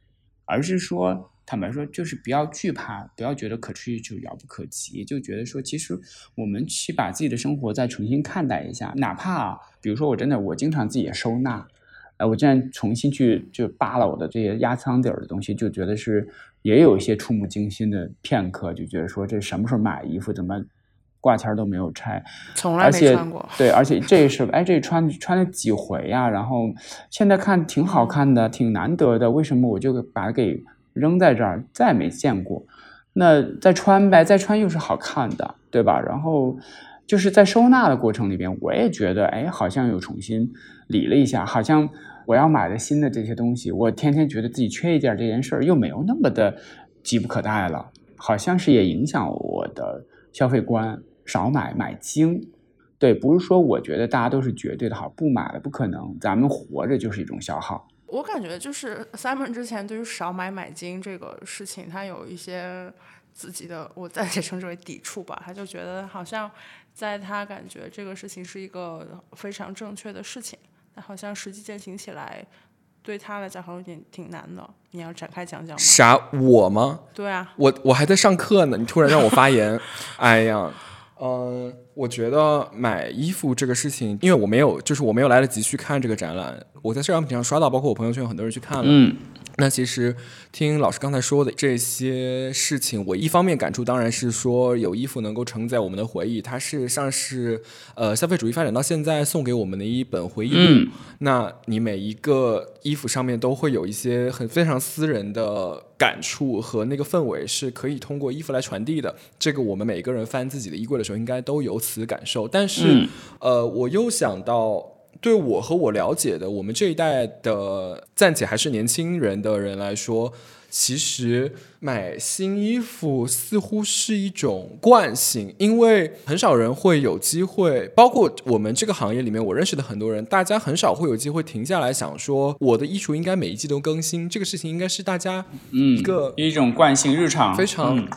而是说，坦白说，就是不要惧怕，不要觉得可持续就遥不可及，就觉得说，其实我们去把自己的生活再重新看待一下，哪怕比如说我真的我经常自己也收纳，哎，我竟然重新去就扒了我的这些压舱底儿的东西，就觉得是也有一些触目惊心的片刻，就觉得说这什么时候买衣服怎么？挂签都没有拆，从来没穿过。对，而且这是哎，这穿穿了几回呀？然后现在看挺好看的，挺难得的。为什么我就把它给扔在这儿，再也没见过？那再穿呗，再穿又是好看的，对吧？然后就是在收纳的过程里边，我也觉得哎，好像又重新理了一下，好像我要买的新的这些东西，我天天觉得自己缺一件这件事儿又没有那么的急不可待了，好像是也影响我的消费观。少买买精，对，不是说我觉得大家都是绝对的好，不买了不可能。咱们活着就是一种消耗。我感觉就是 Simon 之前对于少买买精这个事情，他有一些自己的，我暂且称之为抵触吧。他就觉得好像在他感觉这个事情是一个非常正确的事情，但好像实际践行起来对他来讲好像有点挺难的。你要展开讲讲吗？啥我吗？对啊，我我还在上课呢，你突然让我发言，哎呀。嗯，我觉得买衣服这个事情，因为我没有，就是我没有来得及去看这个展览，我在社交媒体上刷到，包括我朋友圈有很多人去看了。嗯。那其实听老师刚才说的这些事情，我一方面感触当然是说有衣服能够承载我们的回忆，它是上是呃消费主义发展到现在送给我们的一本回忆录。那你每一个衣服上面都会有一些很非常私人的感触和那个氛围是可以通过衣服来传递的。这个我们每个人翻自己的衣柜的时候应该都有此感受。但是呃，我又想到。对我和我了解的，我们这一代的暂且还是年轻人的人来说，其实买新衣服似乎是一种惯性，因为很少人会有机会，包括我们这个行业里面，我认识的很多人，大家很少会有机会停下来想说，我的衣橱应该每一季都更新，这个事情应该是大家一个一种惯性日常，非常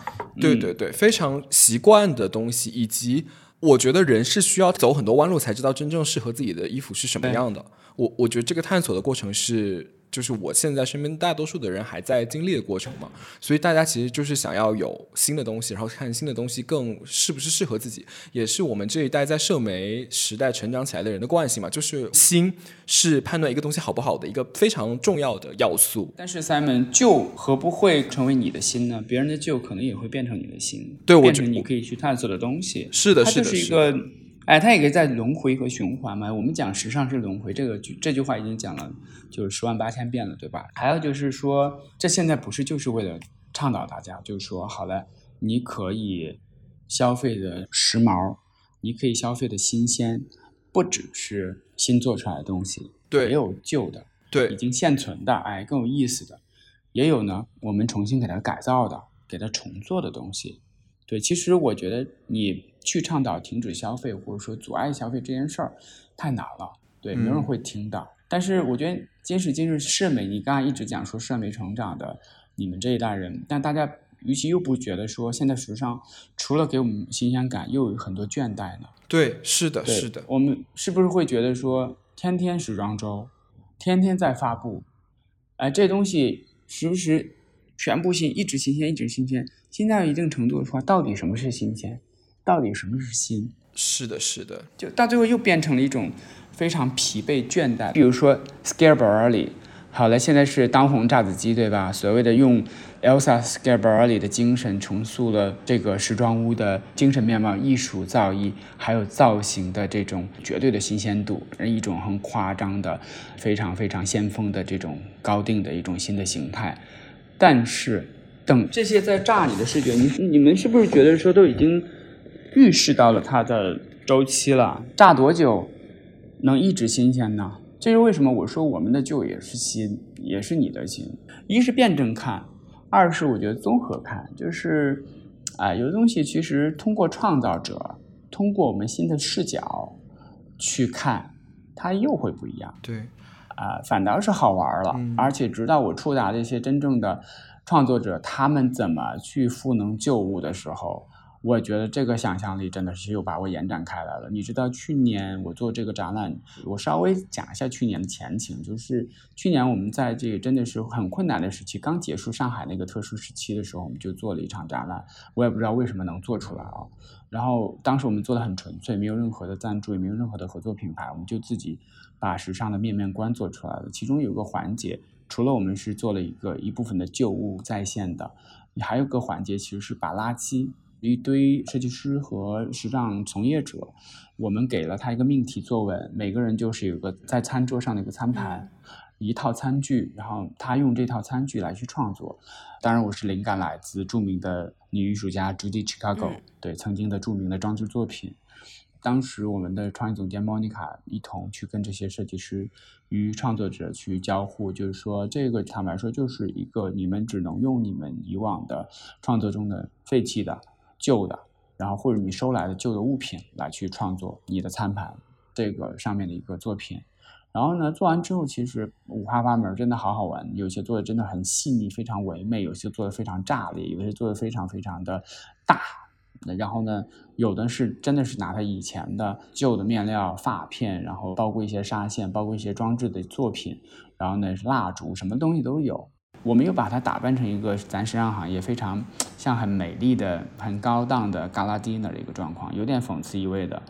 对对对，非常习惯的东西，以及。我觉得人是需要走很多弯路才知道真正适合自己的衣服是什么样的。我我觉得这个探索的过程是。就是我现在身边大多数的人还在经历的过程嘛，所以大家其实就是想要有新的东西，然后看新的东西更是不是适合自己，也是我们这一代在社媒时代成长起来的人的惯性嘛。就是新是判断一个东西好不好的一个非常重要的要素。但是 Simon 旧何不会成为你的新呢？别人的旧可能也会变成你的新，对我变成你可以去探索的东西。是的，是的，是一个。哎，它也可以在轮回和循环嘛。我们讲时尚是轮回，这个这句话已经讲了就是十万八千遍了，对吧？还有就是说，这现在不是就是为了倡导大家，就是说，好了，你可以消费的时髦，你可以消费的新鲜，不只是新做出来的东西，对，也有旧的，对，已经现存的，哎，更有意思的，也有呢，我们重新给它改造的，给它重做的东西。对，其实我觉得你去倡导停止消费或者说阻碍消费这件事儿太难了。对，没有人会听到。但是我觉得今时今日社美，你刚才一直讲说社美成长的你们这一代人，但大家与其又不觉得说现在时尚除了给我们新鲜感，又有很多倦怠呢？对，是的，是的，我们是不是会觉得说天天时装周，天天在发布，哎，这东西时不时全部新，一直新鲜，一直新鲜。新到一定程度的话，到底什么是新鲜？到底什么是新？是的，是的，就到最后又变成了一种非常疲惫倦怠。比如说 Schiaparelli，好了，现在是当红炸子鸡，对吧？所谓的用 Elsa Schiaparelli 的精神重塑了这个时装屋的精神面貌、艺术造诣，还有造型的这种绝对的新鲜度，一种很夸张的、非常非常先锋的这种高定的一种新的形态。但是等这些在炸你的视觉，你你们是不是觉得说都已经预示到了它的周期了？炸多久能一直新鲜呢？这是为什么我说我们的旧也是新，也是你的新。一是辩证看，二是我觉得综合看，就是，啊、有的东西其实通过创造者，通过我们新的视角去看，它又会不一样。对，啊、反倒是好玩了。嗯而且直到我触达这些真正的创作者，他们怎么去赋能旧物的时候，我觉得这个想象力真的是又把我延展开来了。你知道，去年我做这个展览，我稍微讲一下去年的前情，就是去年我们在这个真的是很困难的时期，刚结束上海那个特殊时期的时候，我们就做了一场展览。我也不知道为什么能做出来啊。然后当时我们做的很纯粹，没有任何的赞助，也没有任何的合作品牌，我们就自己把时尚的面面观做出来了。其中有个环节，除了我们是做了一个一部分的旧物再现的，还有个环节其实是把垃圾。一堆设计师和时尚从业者，我们给了他一个命题作文，每个人就是有个在餐桌上的一个餐盘，一套餐具，然后他用这套餐具来去创作。当然，我是灵感来自著名的女艺术家 Judy Chicago，、嗯对曾经的著名的装置作品。当时我们的创意总监 Monica 一同去跟这些设计师与创作者去交互，就是说这个坦白说就是一个你们只能用你们以往的创作中的废弃的、旧的，然后或者你收来的旧的物品来去创作你的餐盘这个上面的一个作品。然后呢，做完之后其实五花八门，真的好好玩。有些做的真的很细腻，非常唯美；有些做的非常炸裂，有些做的非常非常的大。然后呢，有的是真的是拿他以前的旧的面料、发片，然后包括一些纱线，包括一些装置的作品，然后呢是蜡烛，什么东西都有。我们又把它打扮成一个咱时尚行业非常像很美丽的、很高档的 gala dinner 的一个状况，有点讽刺意味的。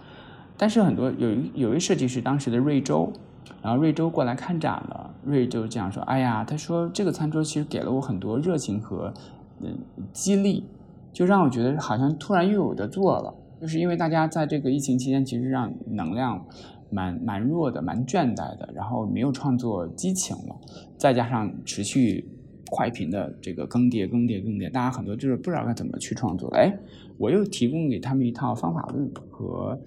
但是很多有一有一设计师，当时的瑞周，然后瑞周过来看展了，瑞就这样说：“哎呀，他说这个餐桌其实给了我很多热情和嗯激励，就让我觉得好像突然又有的做了。就是因为大家在这个疫情期间，其实让能量蛮蛮弱的，蛮倦怠的，然后没有创作激情了，再加上持续快频的这个更迭、更迭、更迭，大家很多就是不知道该怎么去创作。哎，我又提供给他们一套方法论和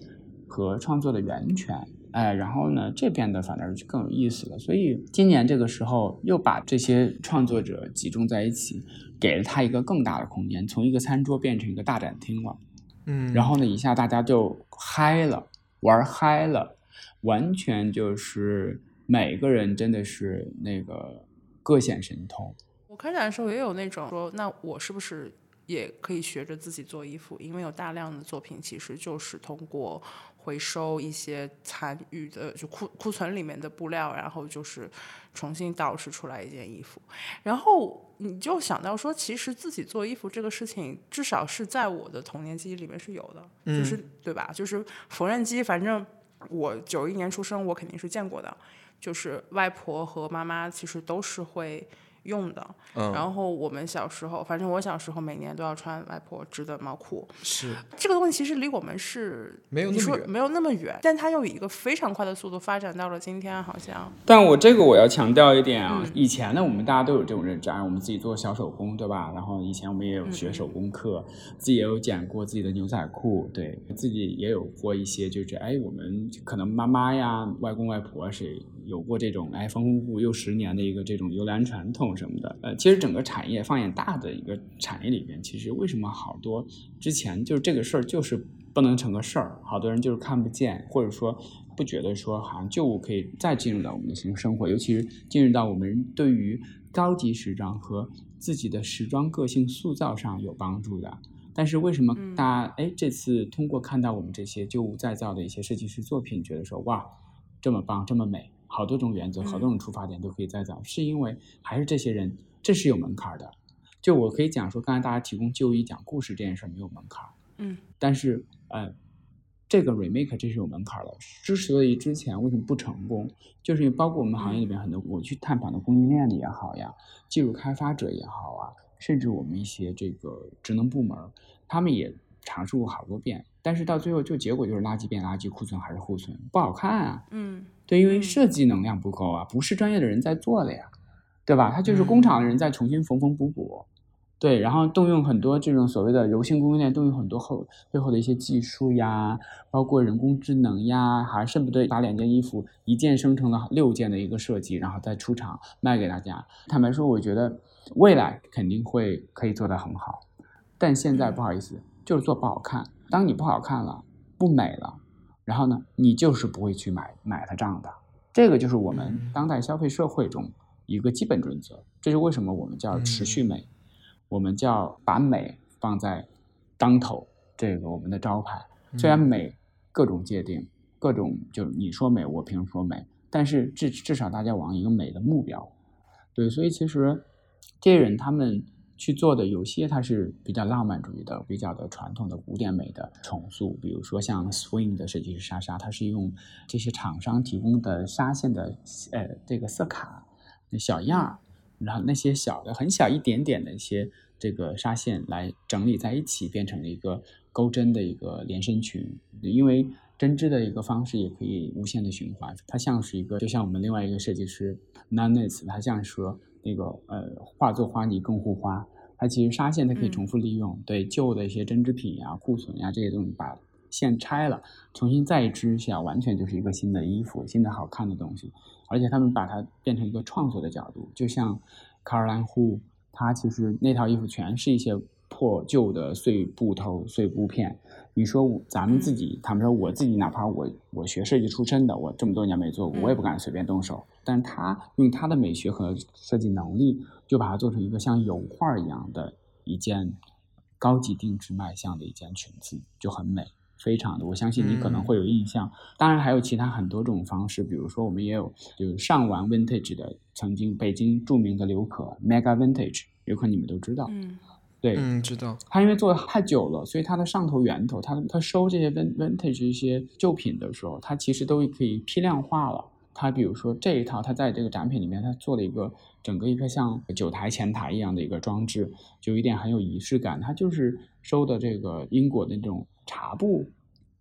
和创作的源泉。哎，然后呢，这变得反而就更有意思了。所以今年这个时候又把这些创作者集中在一起，给了他一个更大的空间，从一个餐桌变成一个大展厅了。嗯，然后呢，一下大家就嗨了，玩嗨了，完全就是每个人真的是那个各显神通。我开展的时候也有那种说，那我是不是也可以学着自己做衣服？因为有大量的作品其实就是通过回收一些残余的就库库存里面的布料，然后就是重新倒饬出来一件衣服。然后你就想到说，其实自己做衣服这个事情，至少是在我的童年记忆里面是有的，就是对吧？就是缝纫机，反正我九一年出生，我肯定是见过的。就是外婆和妈妈其实都是会用的。嗯然后我们小时候，反正我小时候每年都要穿外婆织的毛裤。是这个东西其实离我们是没有你那么远说没有那么远，但它又以一个非常快的速度发展到了今天，好像但我这个我要强调一点啊，以前呢，我们大家都有这种认知，啊，我们自己做小手工，对吧？然后以前我们也有学手工课，自己也有剪过自己的牛仔裤，对自己也有过一些，就是哎，我们可能妈妈呀、外公外婆谁有过这种哎缝缝补补又十年的一个这种优良传统什么的。呃，其实整个产业放眼大的一个产业里边，其实为什么好多之前就是这个事儿就是不能成个事儿，好多人就是看不见，或者说不觉得说好像旧物可以再进入到我们的新生活，尤其是进入到我们对于高级时装和自己的时装个性塑造上有帮助的。但是为什么大家哎这次通过看到我们这些旧物再造的一些设计师作品，觉得说哇这么棒这么美，好多种原则，好多种出发点都可以再造，是因为还是这些人这是有门槛的。就我可以讲说，刚才大家提供旧衣讲故事这件事没有门槛，嗯，但是呃这个 remake 这是有门槛的。之所以之前为什么不成功，就是因为包括我们行业里边很多我去探访的供应链的也好呀，技术开发者也好啊。甚至我们一些这个职能部门，他们也尝试过好多遍，但是到最后就结果就是垃圾变垃圾，库存还是库存，不好看啊。嗯，对，因为设计能量不够啊，不是专业的人在做的呀，对吧？他就是工厂的人在重新缝缝补补，对，然后动用很多这种所谓的柔性供应链，动用很多后背后的一些技术呀，包括人工智能呀，还恨不得把两件衣服一件生成了六件的一个设计，然后再出厂卖给大家。坦白说，我觉得。未来肯定会可以做得很好，但现在不好意思，就是做不好看。当你不好看了，不美了，然后呢，你就是不会去买买它账的。这个就是我们当代消费社会中一个基本准则。这是为什么我们叫持续美，我们叫把美放在当头，这个我们的招牌。虽然美各种界定，各种就是你说美，我凭什么说美？但是至至少大家往一个美的目标，对，所以其实。这些人他们去做的有些它是比较浪漫主义的，比较的传统的古典美的重塑，比如说像 Swing 的设计师莎莎，他是用这些厂商提供的纱线的呃这个色卡小样儿，然后那些小的很小一点点的一些这个纱线来整理在一起，变成了一个钩针的一个连身裙，因为针织的一个方式也可以无限的循环，它像是一个就像我们另外一个设计师 Nanes，他像是说。那个呃，化作花泥更护花。它其实纱线它可以重复利用，对旧的一些针织品呀、库存呀这些东西，把线拆了，重新再织下，完全就是一个新的衣服，新的好看的东西。而且他们把它变成一个创作的角度，就像 Caroline Hu，她其实那套衣服全是一些。破旧的碎布头、碎布片，你说咱们自己，他们说我自己，哪怕我我学设计出身的，我这么多年没做过，我也不敢随便动手。但是他用他的美学和设计能力，就把它做成一个像油画一样的一件高级定制卖相的一件裙子，就很美，非常的。我相信你可能会有印象。当然还有其他很多种方式，比如说我们也有就是上完 Vintage 的，曾经北京著名的刘可 Mega Vintage，刘可你们都知道。嗯。对，嗯，知道。他因为做的太久了，所以他的上头源头，他他收这些 vintage 一些旧品的时候，他其实都可以批量化了。他比如说这一套，他在这个展品里面，他做了一个整个一个像酒台前台一样的一个装置，就有点很有仪式感。他就是收的这个英国的那种茶布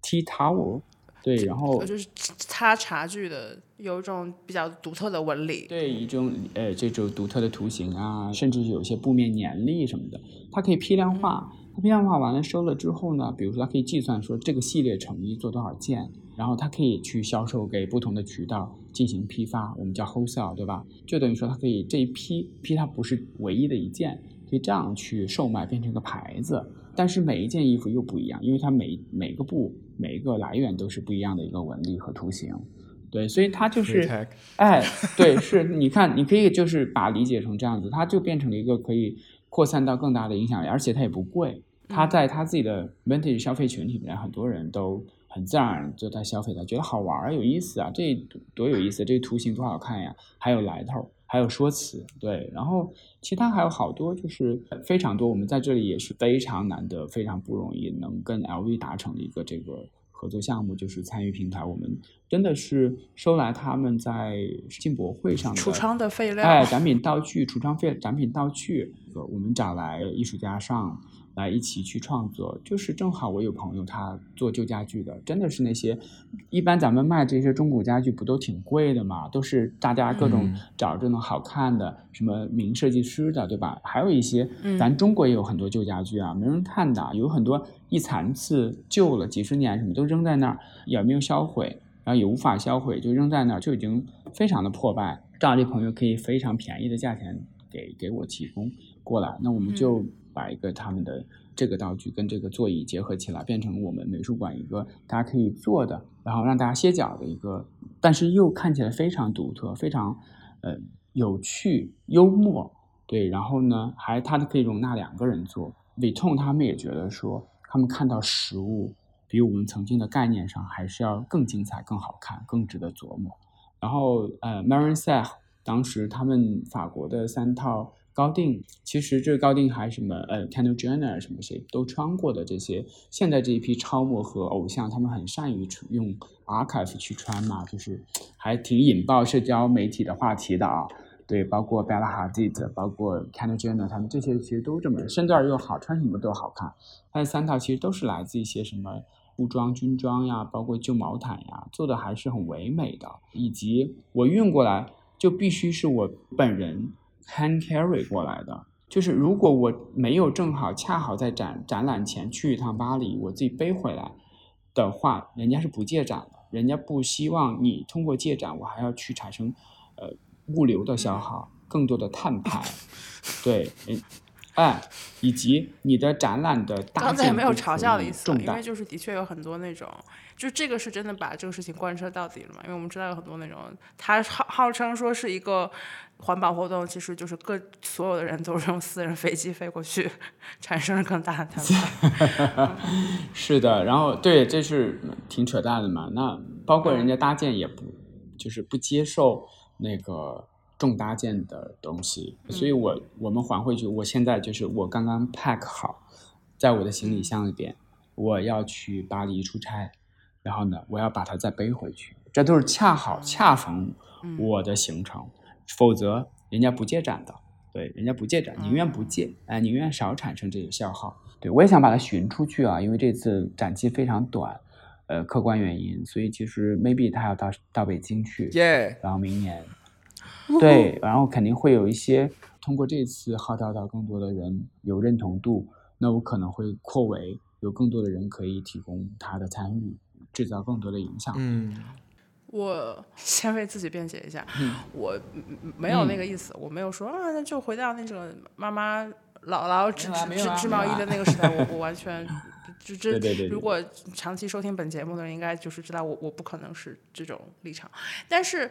tea towel。对，然后就是擦茶具的，有一种比较独特的纹理。对，一种呃这种独特的图形啊，甚至有些布面粘力什么的，它可以批量化。它批量化完了收了之后呢，比如说它可以计算说这个系列成衣做多少件，然后它可以去销售给不同的渠道进行批发，我们叫 wholesale，对吧？就等于说它可以这一批批它不是唯一的一件，可以这样去售卖，变成一个牌子。但是每一件衣服又不一样，因为它每每个布每一个来源都是不一样的一个纹理和图形，对，所以它就是，哎，对，是，你看，你可以就是把理解成这样子，它就变成了一个可以扩散到更大的影响力，而且它也不贵，它在它自己的 vintage 消费群体里面，很多人都很自然就在消费它，觉得好玩有意思啊，这多有意思，这图形多好看呀，还有来头。还有说辞，对，然后其他还有好多，就是非常多。我们在这里也是非常难得、非常不容易能跟 LV 达成的一个这个合作项目，就是参与平台。我们真的是收来他们在进博会上的橱窗的废料，哎，展品道具、橱窗废展品道具，我们找来艺术家上。来一起去创作，就是正好我有朋友他做旧家具的，真的是那些一般咱们卖这些中古家具不都挺贵的嘛？都是大家各种找这种好看的，什么名设计师的，对吧？还有一些咱中国也有很多旧家具啊，没人看的，有很多一残次旧了几十年什么都扔在那儿，也没有销毁。然后也无法销毁，就扔在那儿，就已经非常的破败。正好这朋友可以非常便宜的价钱给给我提供过来，那我们就把一个他们的这个道具跟这个座椅结合起来，变成我们美术馆一个大家可以坐的，然后让大家歇脚的一个，但是又看起来非常独特、非常呃有趣、幽默。对，然后呢，还它可以容纳两个人坐。伟痛他们也觉得说，他们看到实物比我们曾经的概念上还是要更精彩、更好看、更值得琢磨。然后呃 m a r i n s e 当时他们法国的三套高定，其实这个高定还什么呃 Kendall Jenner 什么谁都穿过的这些，现在这一批超模和偶像，他们很善于用 archive 去穿嘛，就是还挺引爆社交媒体的话题的啊。对，包括 Bella Hadid，包括 Kendall Jenner，他们这些其实都这么身段又好，穿什么都好看。它的三套其实都是来自一些什么布装、军装呀，包括旧毛毯呀，做的还是很唯美的。以及我运过来就必须是我本人 hand carry 过来的，就是如果我没有正好恰好在展展览前去一趟巴黎，我自己背回来的话，人家是不借展的，人家不希望你通过借展，我还要去产生呃。物流的消耗，更多的碳排，对，哎，以及你的展览的搭刚才也没有嘲笑的意思，因为就是的确有很多那种，就这个是真的把这个事情贯彻到底了嘛？因为我们知道有很多那种，他号号称说是一个环保活动，其实就是各所有的人都是用私人飞机飞过去，产生了更大的碳排。是的，然后对，这是挺扯淡的嘛？那包括人家搭建也不，就是不接受。那个重搭建的东西，所以我我们还回去。我现在就是我刚刚 pack 好，在我的行李箱里边，我要去巴黎出差，然后呢，我要把它再背回去。这都是恰好恰逢我的行程，否则人家不借展的。对，人家不借展，宁愿不借，哎，宁愿少产生这个消耗。对我也想把它寻出去啊，因为这次展期非常短。呃，客观原因，所以其实 maybe 他要到到北京去，然后明年，对，然后肯定会有一些通过这次号召到更多的人有认同度，那我可能会扩围，有更多的人可以提供他的参与，制造更多的影响。嗯，我先为自己辩解一下，我没有那个意思，我没有说啊，那就回到那种妈妈姥姥织织织毛衣的那个时代，我我完全。就这，如果长期收听本节目的人，应该就是知道我我不可能是这种立场。但是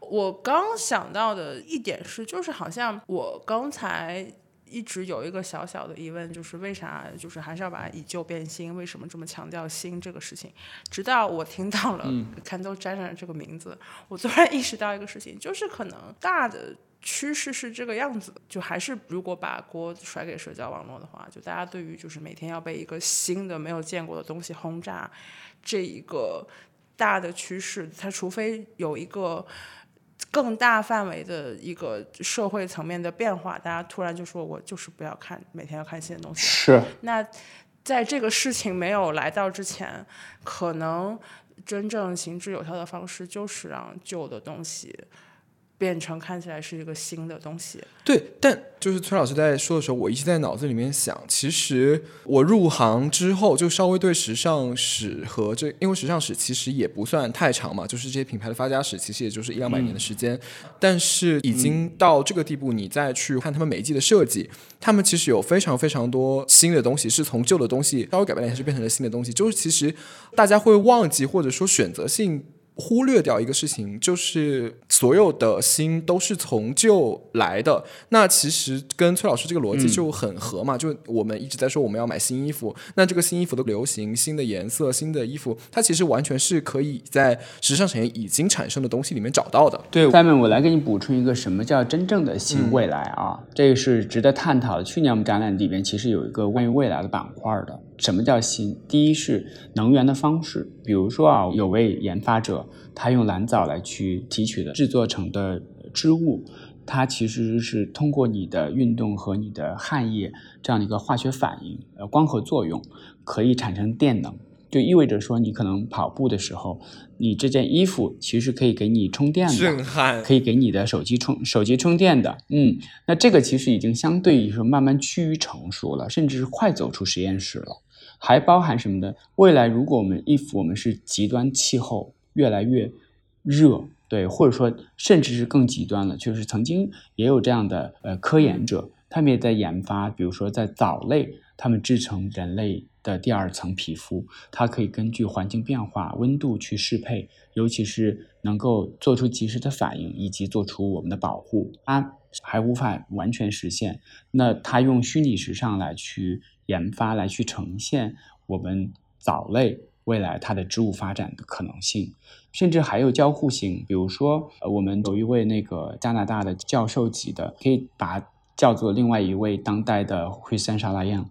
我刚想到的一点是，就是好像我刚才一直有一个小小的疑问，就是为啥就是还是要把以旧变新？为什么这么强调新这个事情？直到我听到了 Kendall Jenner 这个名字，我突然意识到一个事情，就是可能大的。趋势是这个样子，就还是如果把锅甩给社交网络的话，就大家对于就是每天要被一个新的没有见过的东西轰炸，这一个大的趋势，它除非有一个更大范围的一个社会层面的变化，大家突然就说我就是不要看每天要看新的东西。是。那在这个事情没有来到之前，可能真正行之有效的方式就是让旧的东西。变成看起来是一个新的东西。对，但就是崔老师在说的时候，我一直在脑子里面想，其实我入行之后就稍微对时尚史和这，因为时尚史其实也不算太长嘛，就是这些品牌的发家史，其实也就是一两百年的时间。但是已经到这个地步，你再去看他们每一季的设计，他们其实有非常非常多新的东西，是从旧的东西稍微改变了一下，就变成了新的东西。就是其实大家会忘记，或者说选择性。忽略掉一个事情，就是所有的新都是从旧来的。那其实跟崔老师这个逻辑就很合嘛。就我们一直在说我们要买新衣服，那这个新衣服的流行、新的颜色、新的衣服，它其实完全是可以在时尚产业已经产生的东西里面找到的。对，Simon，我来给你补充一个什么叫真正的新未来啊？这个是值得探讨的。去年我们展览里边其实有一个关于未来的板块的。什么叫新？第一是能源的方式，比如说啊，有位研发者，他用蓝藻来去提取的制作成的织物，它其实是通过你的运动和你的汗液这样的一个化学反应，呃，光合作用，可以产生电能。就意味着说，你可能跑步的时候，你这件衣服其实可以给你充电的，可以给你的手机充手机充电的。嗯，那这个其实已经相对于说慢慢趋于成熟了，甚至是快走出实验室了。还包含什么呢？未来如果我们衣服我们是极端气候。越来越热，对，或者说甚至是更极端了，就是曾经也有这样的呃科研者，他们也在研发，比如说在藻类，他们制成人类的第二层皮肤，它可以根据环境变化、温度去适配，尤其是能够做出及时的反应，以及做出我们的保护。啊还无法完全实现，那它用虚拟时尚来去研发，来去呈现我们藻类未来它的植物发展的可能性，甚至还有交互性，比如说，呃，我们有一位那个加拿大的教授级的，可以把叫做另外一位当代的惠森沙拉样。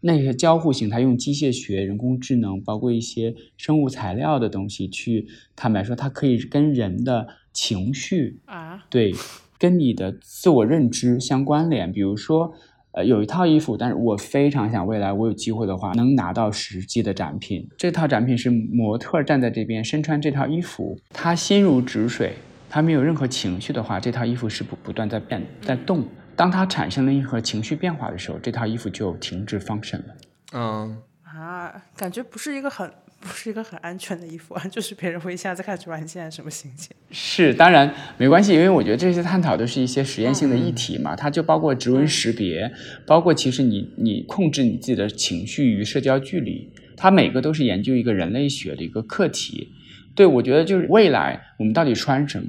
那个交互性，它用机械学、人工智能，包括一些生物材料的东西去，坦白说，它可以跟人的情绪啊，对，跟你的自我认知相关联。比如说，呃，有一套衣服，但是我非常想未来我有机会的话，能拿到实际的展品。这套展品是模特站在这边身穿这套衣服，他心如止水，他没有任何情绪的话，这套衣服是不不断在变在动。当他产生了任何情绪变化的时候，这套衣服就停止 function 了。嗯，啊，感觉不是一个很不是一个很安全的衣服啊，就是别人会一下子看出来你现在什么心情。是，当然没关系，因为我觉得这些探讨都是一些实验性的议题嘛，它就包括指纹识别，包括其实你你控制你自己的情绪与社交距离，它每个都是研究一个人类学的一个课题。对，我觉得就是未来我们到底穿什么，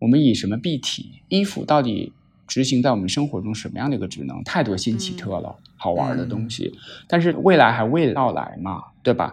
我们以什么蔽体，衣服到底。执行在我们生活中什么样的一个职能？太多新奇特了，好玩的东西。但是未来还未到来嘛，对吧？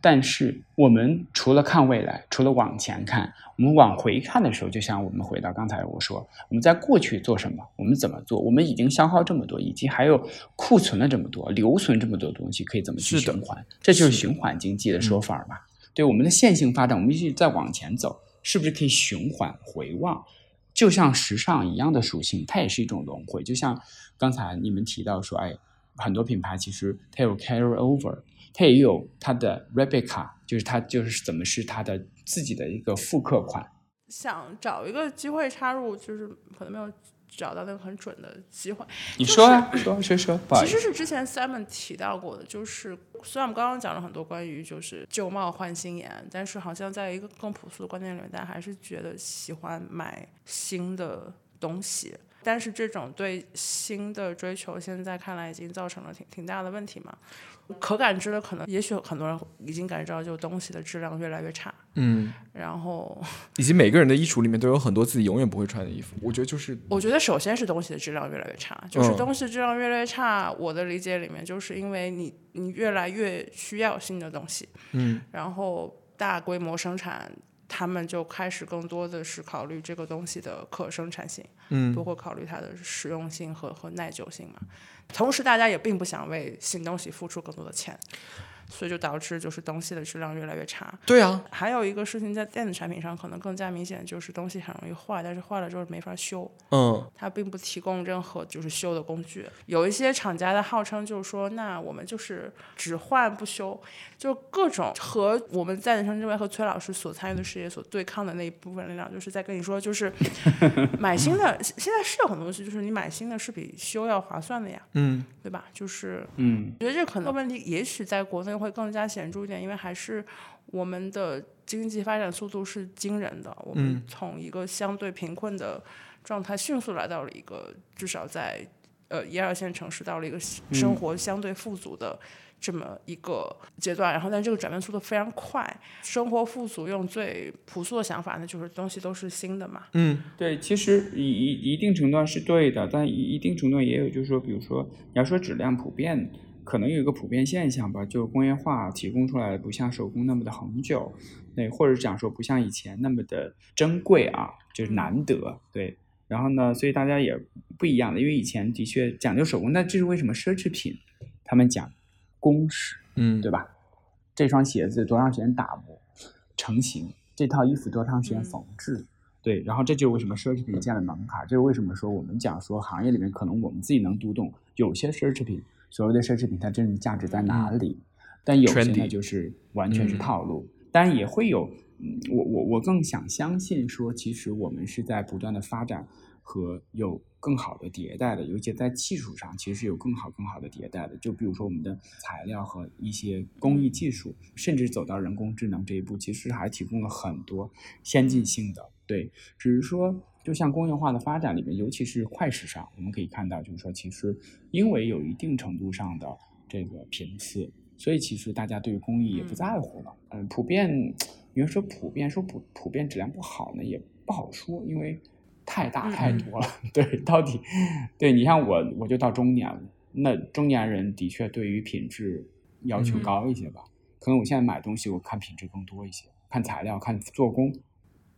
但是我们除了看未来，除了往前看，我们往回看的时候，就像我们回到刚才我说，我们在过去做什么？我们怎么做？我们已经消耗这么多，以及还有库存了这么多，留存这么多东西，可以怎么去循环？这就是循环经济的说法吧？对我们的线性发展，我们一直在往前走，是不是可以循环回望？就像时尚一样的属性，它也是一种轮回。就像刚才你们提到说，哎，很多品牌其实它有 carry over，它也有它的 replica，就是它就是怎么是它的自己的一个复刻款。想找一个机会插入，就是可能没有。找到那个很准的机会，你说啊，说说说，其实是之前 Simon 提到过的，就是虽然我们刚刚讲了很多关于就是旧貌换新颜，但是好像在一个更朴素的观念里面，大家还是觉得喜欢买新的东西。但是这种对新的追求，现在看来已经造成了挺挺大的问题嘛。可感知的可能，也许很多人已经感知到，就东西的质量越来越差。嗯，然后 以及每个人的衣橱里面都有很多自己永远不会穿的衣服。我觉得就是，我觉得首先是东西的质量越来越差，就是东西质量越来越差。我的理解里面，就是因为你你越来越需要新的东西，嗯，然后大规模生产。他们就开始更多的是考虑这个东西的可生产性，嗯，包括考虑它的实用性和和耐久性嘛。同时，大家也并不想为新东西付出更多的钱。所以就导致就是东西的质量越来越差。对啊，还有一个事情在电子产品上可能更加明显，就是东西很容易坏，但是坏了之后没法修。嗯，它并不提供任何就是修的工具。有一些厂家的号称就是说，那我们就是只换不修，就各种和我们在人生之外和崔老师所参与的事业所对抗的那一部分力量，就是在跟你说，就是 买新的现在是有很多东西，就是你买新的是比修要划算的呀。嗯，对吧？就是嗯，我觉得这可能问题也许在国内。会更加显著一点，因为还是我们的经济发展速度是惊人的。我们从一个相对贫困的状态，迅速来到了一个至少在呃一二线城市到了一个生活相对富足的这么一个阶段。然后，但这个转变速度非常快。生活富足，用最朴素的想法，那就是东西都是新的嘛。嗯，对，其实一一一定程度上是对的，但一一定程度也有，就是说，比如说你要说质量普遍。可能有一个普遍现象吧，就是工业化提供出来的不像手工那么的恒久，对，或者讲说不像以前那么的珍贵啊，就是难得，对。然后呢，所以大家也不一样的，因为以前的确讲究手工，那这是为什么奢侈品他们讲工时，嗯，对吧？这双鞋子多长时间打磨成型？这套衣服多长时间缝制？对，然后这就是为什么奢侈品建了门槛，这是为什么说我们讲说行业里面可能我们自己能读懂有些奢侈品。所谓的奢侈品，它真正价值在哪里？但有些呢，就是完全是套路。当然也会有，我我我更想相信说，其实我们是在不断的发展和有更好的迭代的，尤其在技术上，其实有更好更好的迭代的。就比如说我们的材料和一些工艺技术，甚至走到人工智能这一步，其实还提供了很多先进性的。对，只是说，就像工业化的发展里面，尤其是快时尚，我们可以看到，就是说，其实因为有一定程度上的这个频次，所以其实大家对于工艺也不在乎了。嗯，普遍，你要说普遍说普普遍质量不好呢，也不好说，因为太大太多了。对，到底，对你像我，我就到中年了，那中年人的确对于品质要求高一些吧。可能我现在买东西，我看品质更多一些，看材料，看做工。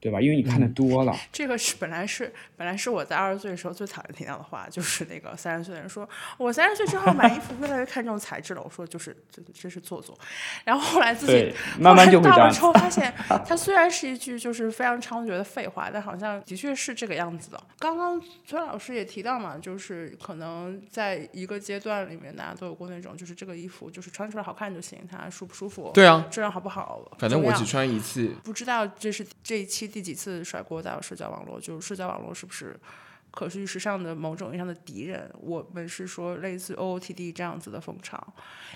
对吧？因为你看的多了，这个是本来是本来是我在二十岁的时候最讨厌听到的话，就是那个三十岁的人说，我三十岁之后买衣服越来越看重材质了。我说就是这这是做作。然后后来自己慢慢就到了之后，发现 它虽然是一句就是非常猖獗的废话，但好像的确是这个样子的。刚刚崔老师也提到嘛，就是可能在一个阶段里面，大家都有过那种，就是这个衣服就是穿出来好看就行，它舒不舒服？对啊，质量好不好？反正我只穿一次。不知道这是这一期。第几次甩锅在社交网络？就是社交网络是不是？可持续时尚的某种意义上的敌人，我们是说类似 OOTD 这样子的风潮，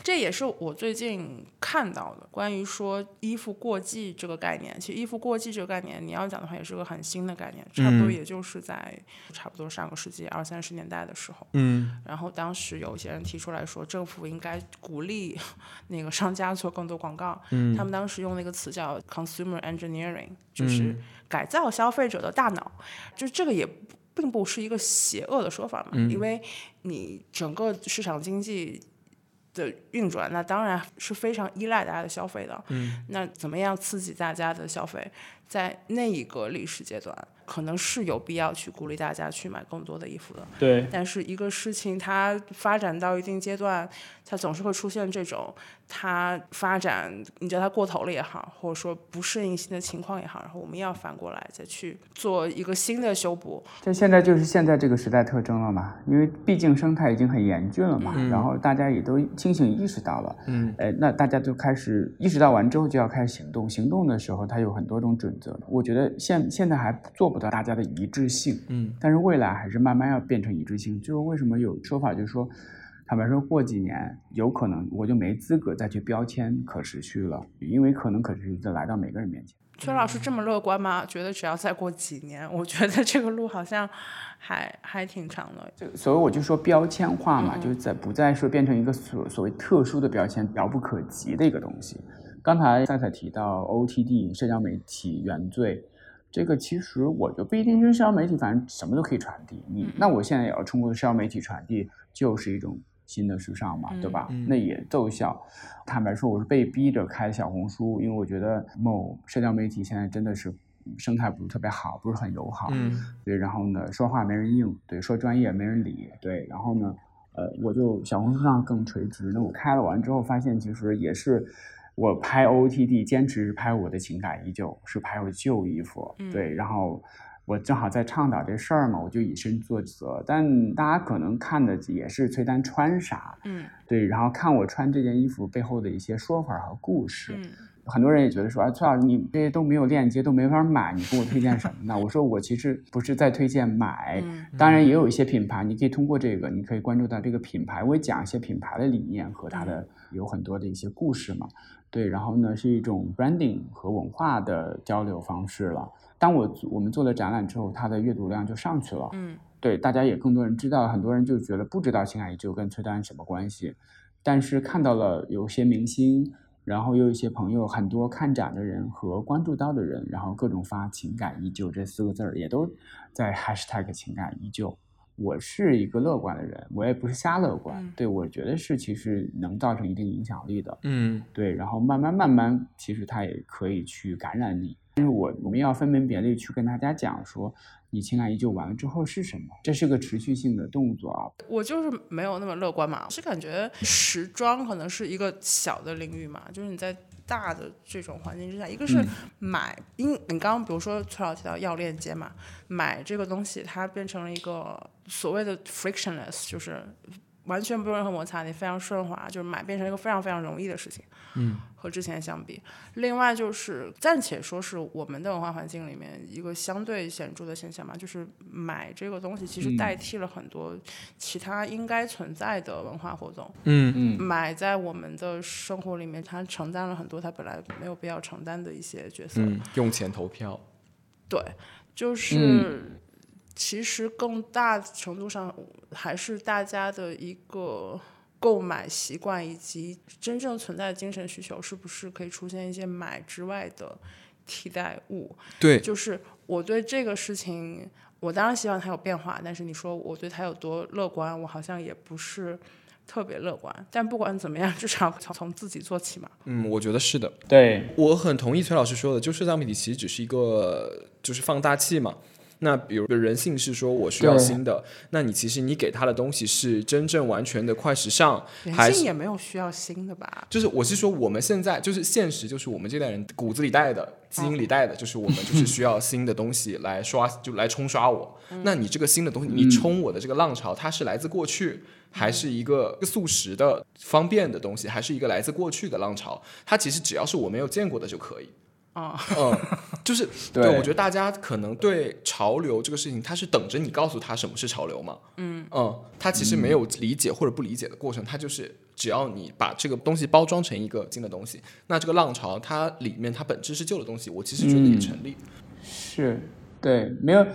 这也是我最近看到的关于说衣服过季这个概念。其实衣服过季这个概念，你要讲的话也是个很新的概念，差不多也就是在差不多上个世纪二三十年代的时候。嗯。然后当时有一些人提出来说，政府应该鼓励 那个商家做更多广告。嗯。他们当时用那个词叫 consumer engineering，就是改造消费者的大脑。就这个也。并不是一个邪恶的说法嘛，因为你整个市场经济的运转，那当然是非常依赖大家的消费的。嗯，那怎么样刺激大家的消费，在那一个历史阶段，可能是有必要去鼓励大家去买更多的衣服的。对，但是一个事情它发展到一定阶段，它总是会出现这种。它发展，你叫它过头了也好，或者说不适应新的情况也好，然后我们要反过来再去做一个新的修补。这现在就是现在这个时代特征了嘛？因为毕竟生态已经很严峻了嘛，然后大家也都清醒意识到了。嗯，哎，那大家就开始意识到完之后就要开始行动。行动的时候，它有很多种准则。我觉得现现在还做不到大家的一致性。嗯，但是未来还是慢慢要变成一致性。就是为什么有说法，就是说。坦白说，过几年有可能我就没资格再去标签可持续了，因为可能可持续就来到每个人面前。崔老师这么乐观吗？觉得只要再过几年，我觉得这个路好像还还挺长的。就所以我就说标签化嘛，就是在不再说变成一个所所谓特殊的标签，遥不可及的一个东西。刚才赛赛提到 OTD 社交媒体原罪，这个其实我觉得不一定是社交媒体，反正什么都可以传递。你那我现在也要通过社交媒体传递，就是一种。新的时尚嘛，对吧？那也奏效。坦白说，我是被逼着开小红书，因为我觉得某社交媒体现在真的是生态不是特别好，不是很友好。嗯，对。然后呢，说话没人应，对，说专业没人理，对。然后呢，呃，我就小红书上更垂直。那我开了完之后，发现其实也是我拍 OOTD，坚持拍我的情感依旧，是拍我旧衣服，对。然后。我正好在倡导这事儿嘛，我就以身作则。但大家可能看的也是崔丹穿啥，嗯，对，然后看我穿这件衣服背后的一些说法和故事。嗯，很多人也觉得说，哎，崔老师，你这些都没有链接，都没法买，你给我推荐什么呢？我说我其实不是在推荐买，当然也有一些品牌，你可以通过这个，你可以关注到这个品牌，我也讲一些品牌的理念和它的有很多的一些故事嘛。对，然后呢，是一种 branding 和文化的交流方式了。当我我们做了展览之后，它的阅读量就上去了。嗯，对，大家也更多人知道，很多人就觉得不知道情感依旧跟崔丹什么关系，但是看到了有些明星，然后又有一些朋友，很多看展的人和关注到的人，然后各种发情感依旧这四个字儿，也都在 hashtag 情感依旧。我是一个乐观的人，我也不是瞎乐观。对我觉得是其实能造成一定影响力的。嗯，对，然后慢慢慢慢，其实它也可以去感染你。但是我我们要分门别类去跟大家讲说，你情感依旧完了之后是什么？这是个持续性的动作啊。我就是没有那么乐观嘛，是感觉时装可能是一个小的领域嘛，就是你在大的这种环境之下，一个是买，因你刚刚比如说崔老提到要链接嘛，买这个东西它变成了一个所谓的 frictionless，就是。完全不用任何摩擦，你非常顺滑，就是买变成一个非常非常容易的事情。嗯，和之前相比，另外就是暂且说是我们的文化环境里面一个相对显著的现象嘛，就是买这个东西其实代替了很多其他应该存在的文化活动。嗯嗯买在我们的生活里面，它承担了很多它本来没有必要承担的一些角色。嗯，用钱投票。对，就是、其实更大程度上还是大家的一个购买习惯以及真正存在的精神需求，是不是可以出现一些买之外的替代物？对，就是我对这个事情，我当然希望它有变化，但是你说我对它有多乐观，我好像也不是特别乐观。但不管怎么样，至少从从自己做起嘛。嗯，我觉得是的。对，我很同意崔老师说的，就社交媒体其实只是一个就是放大器嘛。那比如人性是说我需要新的，那你其实你给他的东西是真正完全的快时尚，还是人性也没有需要新的吧？就是我是说我们现在就是现实，就是我们这代人骨子里带的、基因里带的，就是我们就是需要新的东西来刷，就来冲刷我。那你这个新的东西，你冲我的这个浪潮，它是来自过去，还是一个速食的方便的东西，还是一个来自过去的浪潮？它其实只要是我没有见过的就可以。啊、嗯，就是对我觉得大家可能对潮流这个事情，他是等着你告诉他什么是潮流嘛。嗯嗯，他其实没有理解或者不理解的过程，他就是只要你把这个东西包装成一个新的东西，那这个浪潮它里面它本质是旧的东西，我其实觉得也成立。是，对，没有，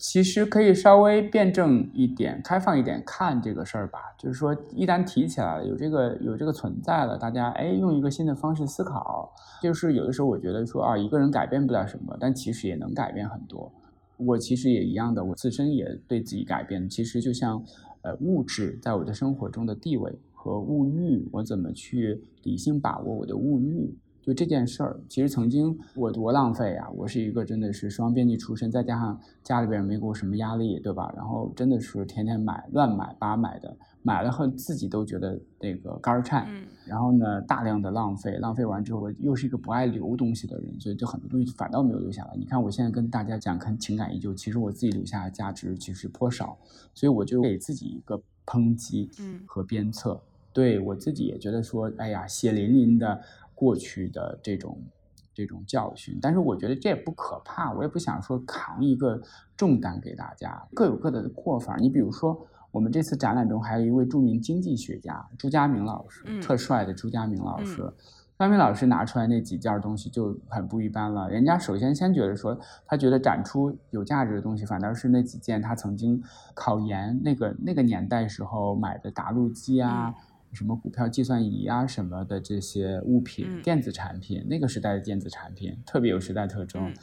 其实可以稍微辩证一点、开放一点看这个事儿吧。就是说，一旦提起来了，有这个有这个存在了，大家哎用一个新的方式思考，就是有的时候我觉得说啊，一个人改变不了什么，但其实也能改变很多。我其实也一样的，我自身也对自己改变。其实就像，呃，物质在我的生活中的地位和物欲，我怎么去理性把握我的物欲，就这件事儿，其实曾经我多浪费啊！我是一个真的是双编辑出身，再加上家里边没给我什么压力，对吧？然后真的是天天买乱买八买的，买了后自己都觉得那个肝儿颤。然后呢，大量的浪费，浪费完之后，我又是一个不爱留东西的人，所以就很多东西反倒没有留下来。你看我现在跟大家讲看情感依旧，其实我自己留下的价值其实颇少，所以我就给自己一个抨击嗯和鞭策。对我自己也觉得说，哎呀，血淋淋的过去的这种这种教训，但是我觉得这也不可怕，我也不想说扛一个重担给大家，各有各的过法。你比如说，我们这次展览中还有一位著名经济学家朱家明老师，嗯特帅的朱家明老师。张明老师拿出来那几件东西就很不一般了。人家首先先觉得说，他觉得展出有价值的东西，反倒是那几件他曾经考研那个那个年代时候买的打录机啊，什么股票计算仪啊什么的这些物品、嗯电子产品，那个时代的电子产品特别有时代特征。嗯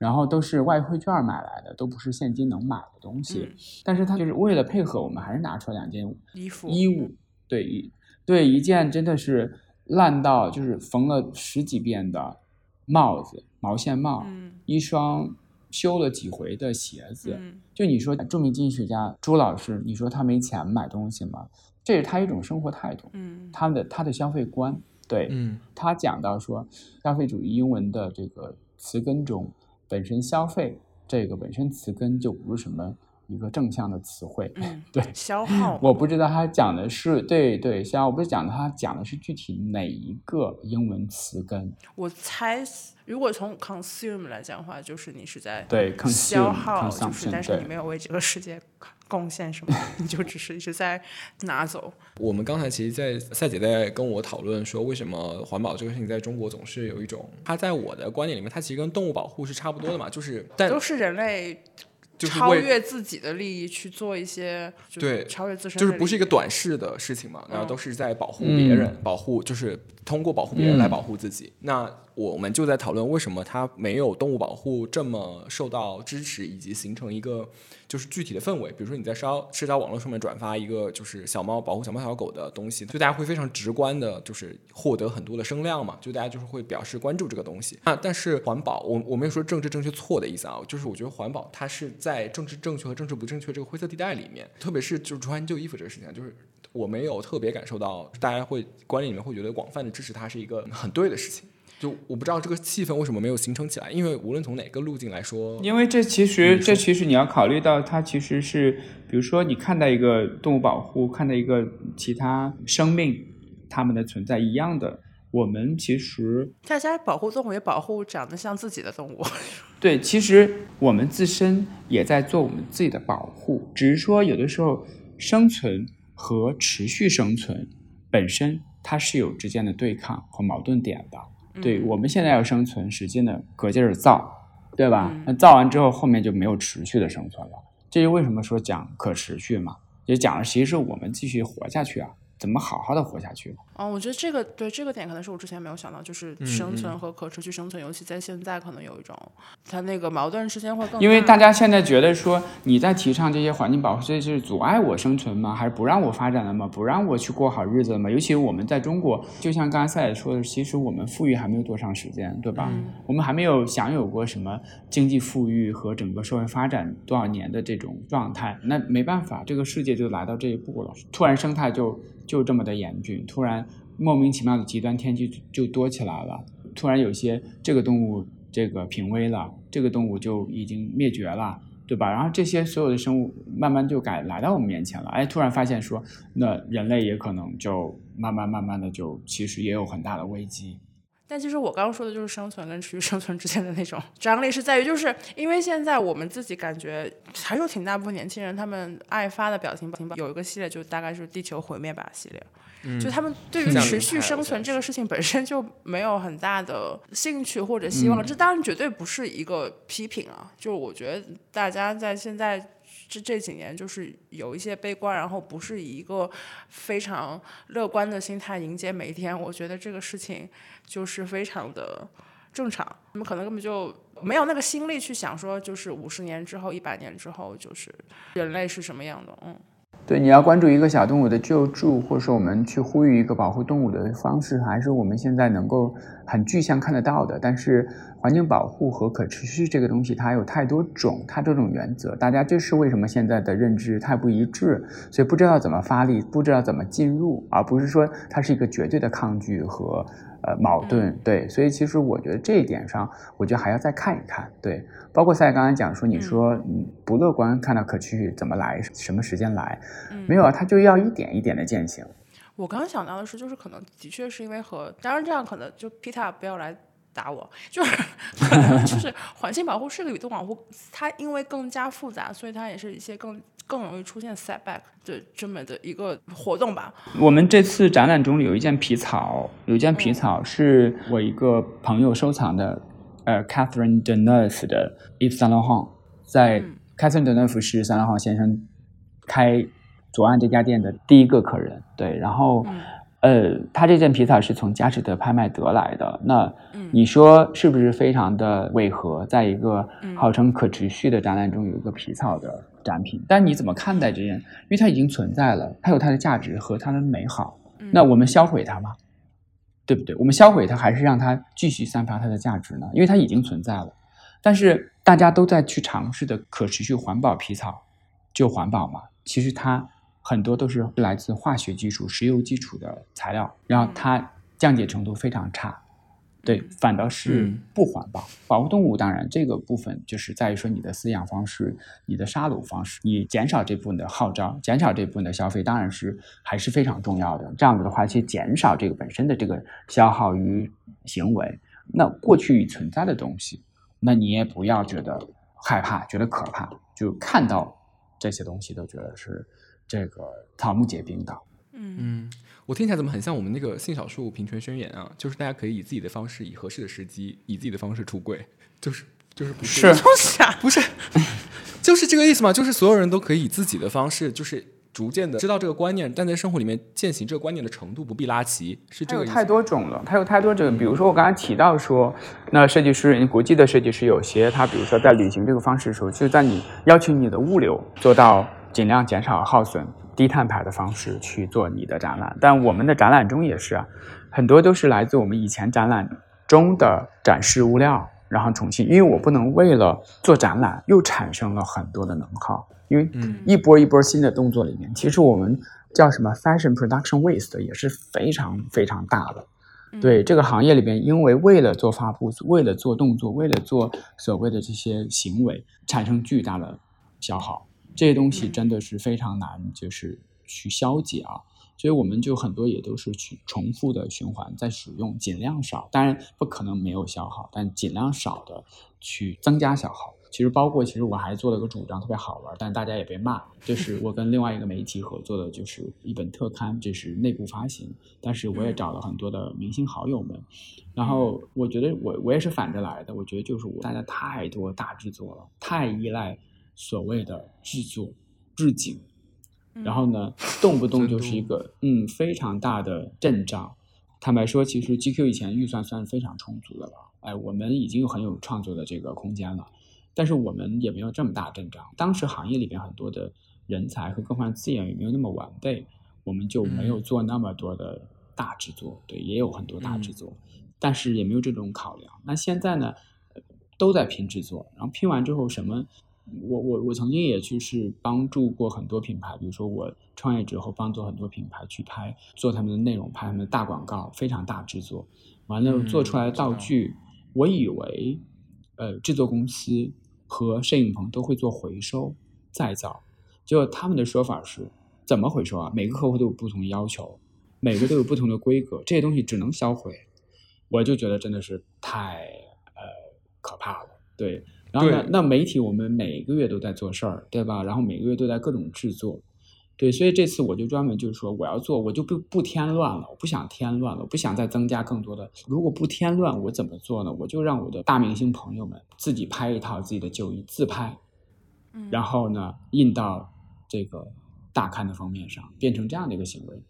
然后都是外汇券买来的，都不是现金能买的东西。嗯但是他就是为了配合我们，还是拿出了两件衣服衣物，对一对一件真的是烂到就是缝了十几遍的帽子，毛线帽，嗯一双修了几回的鞋子。嗯就你说著名经济学家朱老师，你说他没钱买东西吗？这是他一种生活态度，嗯他的他的消费观。对，嗯他讲到说，消费主义英文的这个词根中，本身消费这个本身词根就不是什么一个正向的词汇。嗯，对，消耗我不知道他讲的是对对，像我不是讲的他讲的是具体哪一个英文词根。我猜，如果从 consume 来讲的话，就是你是在对消耗，就是 consumption，但是你没有为这个世界贡献什么，你就只是一直在拿走。我们刚才其实，在赛姐在跟我讨论说，为什么环保这个事情在中国总是有一种，它在我的观念里面，它其实跟动物保护是差不多的嘛，就是但都是人类就是超越自己的利益去做一些，就是对超越自身利益，就是不是一个短视的事情嘛，然后嗯。都是在保护别人，保护就是通过保护别人来保护自己。那我们就在讨论为什么它没有动物保护这么受到支持，以及形成一个就是具体的氛围。比如说你在社交社交网络上面转发一个就是小猫保护小猫小狗的东西，就大家会非常直观的，就是获得很多的声量嘛，就大家就是会表示关注这个东西啊。但是环保，我我没有说政治正确错的意思啊，就是我觉得环保它是在政治正确和政治不正确这个灰色地带里面，特别是就是穿旧衣服这个事情啊，就是我没有特别感受到大家会观念里面会觉得广泛的支持它是一个很对的事情。就我不知道这个气氛为什么没有形成起来，因为无论从哪个路径来说，因为这其实这其实你要考虑到，它其实是，比如说你看待一个动物保护，看待一个其他生命，它们的存在一样的。我们其实大家保护动物也保护长得像自己的动物。对，其实我们自身也在做我们自己的保护，只是说有的时候生存和持续生存本身它是有之间的对抗和矛盾点的。对我们现在要生存，使劲的可劲儿造，对吧？那造完之后，后面就没有持续的生存了。这就为什么说讲可持续嘛？也讲了其实是我们继续活下去啊。怎么好好的活下去？哦，我觉得这个对这个点可能是我之前没有想到，就是生存和可持续生存，尤其在现在可能有一种它那个矛盾之间会更。因为大家现在觉得说你在提倡这些环境保护，这是阻碍我生存吗？还是不让我发展了吗？不让我去过好日子了吗？尤其我们在中国，就像刚才赛也说的，其实我们富裕还没有多长时间，对吧？我们还没有享有过什么经济富裕和整个社会发展多少年的这种状态。那没办法，这个世界就来到这一步了，突然生态就。就这么的严峻，突然莫名其妙的极端天气就多起来了。突然有些这个动物这个濒危了，这个动物就已经灭绝了，对吧？然后这些所有的生物慢慢就改来到我们面前了。哎，突然发现说，那人类也可能就慢慢慢慢的就其实也有很大的危机。但其实我刚刚说的就是生存跟持续生存之间的那种张力，是在于就是因为现在我们自己感觉还有挺大部分年轻人，他们爱发的表情包有一个系列，就大概是地球毁灭吧系列，就他们对于持续生存这个事情本身就没有很大的兴趣或者希望。这当然绝对不是一个批评啊，就是我觉得大家在现在。这这几年就是有一些悲观，然后不是以一个非常乐观的心态迎接每一天。我觉得这个事情就是非常的正常。他们可能根本就没有那个心力去想说，就是五十年之后、一百年之后，就是人类是什么样的。嗯。对，你要关注一个小动物的救助，或者说我们去呼吁一个保护动物的方式，还是我们现在能够很具象看得到的。但是环境保护和可持续这个东西，它有太多种，它这种原则，大家这是为什么现在的认知太不一致，所以不知道怎么发力，不知道怎么进入，而不是说它是一个绝对的抗拒和。呃，矛盾对，所以其实我觉得这一点上，我觉得还要再看一看。对，包括赛刚才讲说，你说你不乐观，看到可持续怎么来，什么时间来，没有啊，他就要一点一点的践行。我刚刚想到的是，就是可能的确是因为和，当然这样可能就皮塔不要来。打我，就是 就是环境保护是个宇宙保护，它因为更加复杂，所以它也是一些更更容易出现 setback 的这么的一个活动吧。我们这次展览中有一件皮草，有一件皮草是我一个朋友收藏的，呃，Catherine Deneuve 的 Yves Saint Laurent，在 Catherine Deneuve 是 Saint Laurent 先生开左岸这家店的第一个客人，对，然后。呃，他这件皮草是从佳士得拍卖得来的。那你说是不是非常的违和？在一个号称可持续的展览中有一个皮草的展品，但你怎么看待这件？因为它已经存在了，它有它的价值和它的美好。那我们销毁它吗？对不对？我们销毁它，还是让它继续散发它的价值呢？因为它已经存在了。但是大家都在去尝试的可持续环保皮草，就环保嘛？其实它。很多都是来自化学基础、石油基础的材料，然后它降解程度非常差，对，反倒是不环保。保护动物当然这个部分就是在于说你的饲养方式、你的杀戮方式，你减少这部分的号召，减少这部分的消费，当然是还是非常重要的。这样子的话，去减少这个本身的这个消耗与行为，那过去存在的东西，那你也不要觉得害怕、觉得可怕，就看到这些东西都觉得是。这个草木皆兵的，嗯嗯，我听起来怎么很像我们那个性少数平权宣言啊？就是大家可以以自己的方式，以合适的时机，以自己的方式出柜，就是就是不是 不是，就是这个意思嘛？就是所有人都可以以自己的方式，就是逐渐的知道这个观念，但在生活里面践行这个观念的程度不必拉齐，是这个。有太多种了，它有太多种。比如说我刚才提到说，那设计师，国际的设计师有些他，比如说在旅行这个方式的时候，就在你要求你的物流做到。尽量减少耗损、低碳排的方式去做你的展览，但我们的展览中也是啊，很多都是来自我们以前展览中的展示物料，然后重新。因为我不能为了做展览又产生了很多的能耗，因为一波一波新的动作里面，其实我们叫什么 fashion production waste 也是非常非常大的。对这个行业里边，因为为了做发布，为了做动作，为了做所谓的这些行为，产生巨大的消耗，这些东西真的是非常难，就是去消解啊。所以我们就很多也都是去重复的循环在使用，尽量少，当然不可能没有消耗，但尽量少的去增加消耗。其实包括，其实我还做了个主张，特别好玩，但大家也别骂，就是我跟另外一个媒体合作的，就是一本特刊，这是内部发行，但是我也找了很多的明星好友们，然后我觉得我我也是反着来的，我觉得就是我大家太多大制作了，太依赖所谓的制作置景。然后呢，动不动就是一个嗯非常大的阵仗。坦白说，其实 GQ 以前预算算是非常充足的了，哎，我们已经有很有创作的这个空间了。但是我们也没有这么大阵仗。当时行业里边很多的人才和各方面资源也没有那么完备，我们就没有做那么多的大制作。对，也有很多大制作，但是也没有这种考量。那现在呢，都在拼制作，然后拼完之后什么？我我我曾经也去是帮助过很多品牌，比如说我创业之后帮助很多品牌去拍做他们的内容，拍他们的大广告，非常大制作。完了做出来的道具，我以为呃制作公司和摄影棚都会做回收再造，结果他们的说法是怎么回收啊？每个客户都有不同的要求，每个都有不同的规格，这些东西只能销毁。我就觉得真的是太呃可怕了，对。然后呢？那媒体我们每个月都在做事儿，对吧？然后每个月都在各种制作，对。所以这次我就专门就是说，我要做，我就不不添乱了，我不想添乱了，我不想再增加更多的。如果不添乱，我怎么做呢？我就让我的大明星朋友们自己拍一套自己的旧衣自拍，然后呢印到这个大刊的封面上，变成这样的一个行为。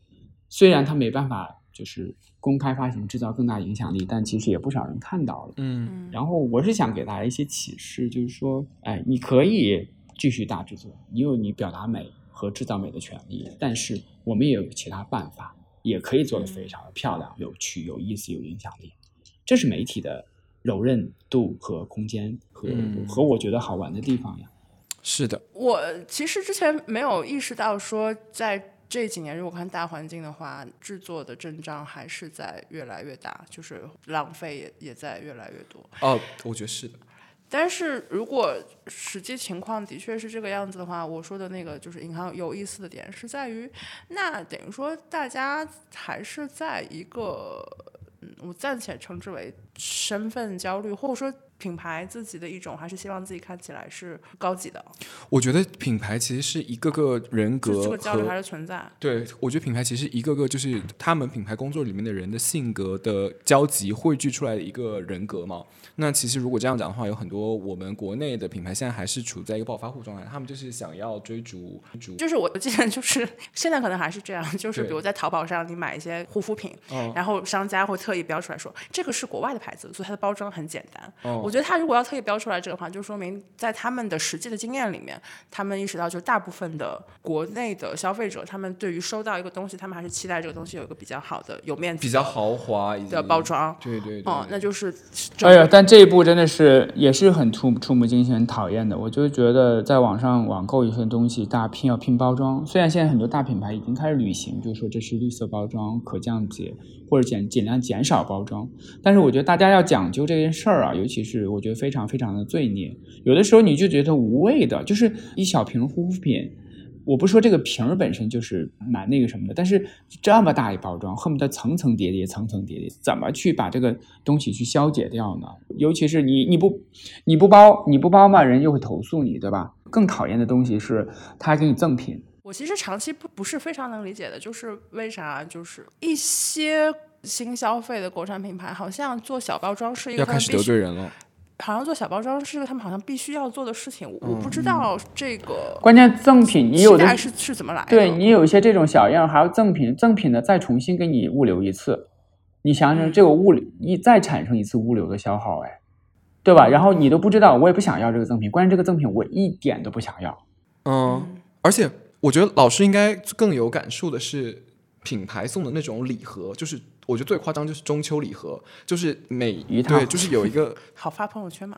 虽然他没办法。就是公开发行，制造更大影响力，但其实也不少人看到了。嗯，然后我是想给大家一些启示，就是说，哎，你可以继续大制作，你有你表达美和制造美的权利，但是我们也有其他办法，也可以做得非常的漂亮、有趣、有意思、有影响力。这是媒体的柔韧度和空间和和我觉得好玩的地方呀。是的，我其实之前没有意识到说在。这几年如果看大环境的话，制作的阵仗还是在越来越大，就是浪费也也在越来越多。哦，我觉得是的。但是如果实际情况的确是这个样子的话，我说的那个就是银行有意思的点是在于，那等于说大家还是在一个，嗯，我暂且称之为身份焦虑，或者说。品牌自己的一种，还是希望自己看起来是高级的。我觉得品牌其实是一个个人格，这个焦虑还是存在。对，我觉得品牌其实一个个就是他们品牌工作里面的人的性格的交集汇聚出来的一个人格嘛。那其实如果这样讲的话，有很多我们国内的品牌现在还是处在一个暴发户状态，他们就是想要追逐，逐就是我记得就是 现在可能还是这样，就是比如在淘宝上你买一些护肤品，然后商家会特意标出来说这个是国外的牌子，所以它的包装很简单。我觉得他如果要特意标出来这个话，就说明在他们的实际的经验里面，他们意识到就大部分的国内的消费者，他们对于收到一个东西，他们还是期待这个东西有一个比较好的、有面子、比较豪华的包装。对对，哦，那就是。哎呀，但这一步真的是也是很触触目惊心、很讨厌的。我就觉得在网上网购一份东西，大家拼要拼包装。虽然现在很多大品牌已经开始履行，就是说这是绿色包装、可降解或者减尽量减少包装，但是我觉得大家要讲究这件事儿啊，尤其是我觉得非常非常的罪孽。有的时候你就觉得无谓的，就是一小瓶护肤品。我不说这个瓶儿本身就是蛮那个什么的，但是这么大一包装，恨不得层层叠叠、层层叠叠，怎么去把这个东西去消解掉呢？尤其是你你不你不包你不包嘛，人就会投诉你，对吧？更讨厌的东西是他还给你赠品。我其实长期不不是非常能理解的，就是为啥就是一些新消费的国产品牌，好像做小包装是一个要开始得罪人了。好像做小包装是个他们好像必须要做的事情，我不知道这个关键赠品你有的是是怎么来？对你有一些这种小样，还有赠品，赠品呢再重新给你物流一次，你想想这个物流一再产生一次物流的消耗，哎，对吧？然后你都不知道，我也不想要这个赠品，关键这个赠品我一点都不想要。嗯，而且我觉得老师应该更有感触的是品牌送的那种礼盒，就是。我觉得最夸张就是中秋礼盒，就是每一套，对，就是有一个 好发朋友圈嘛。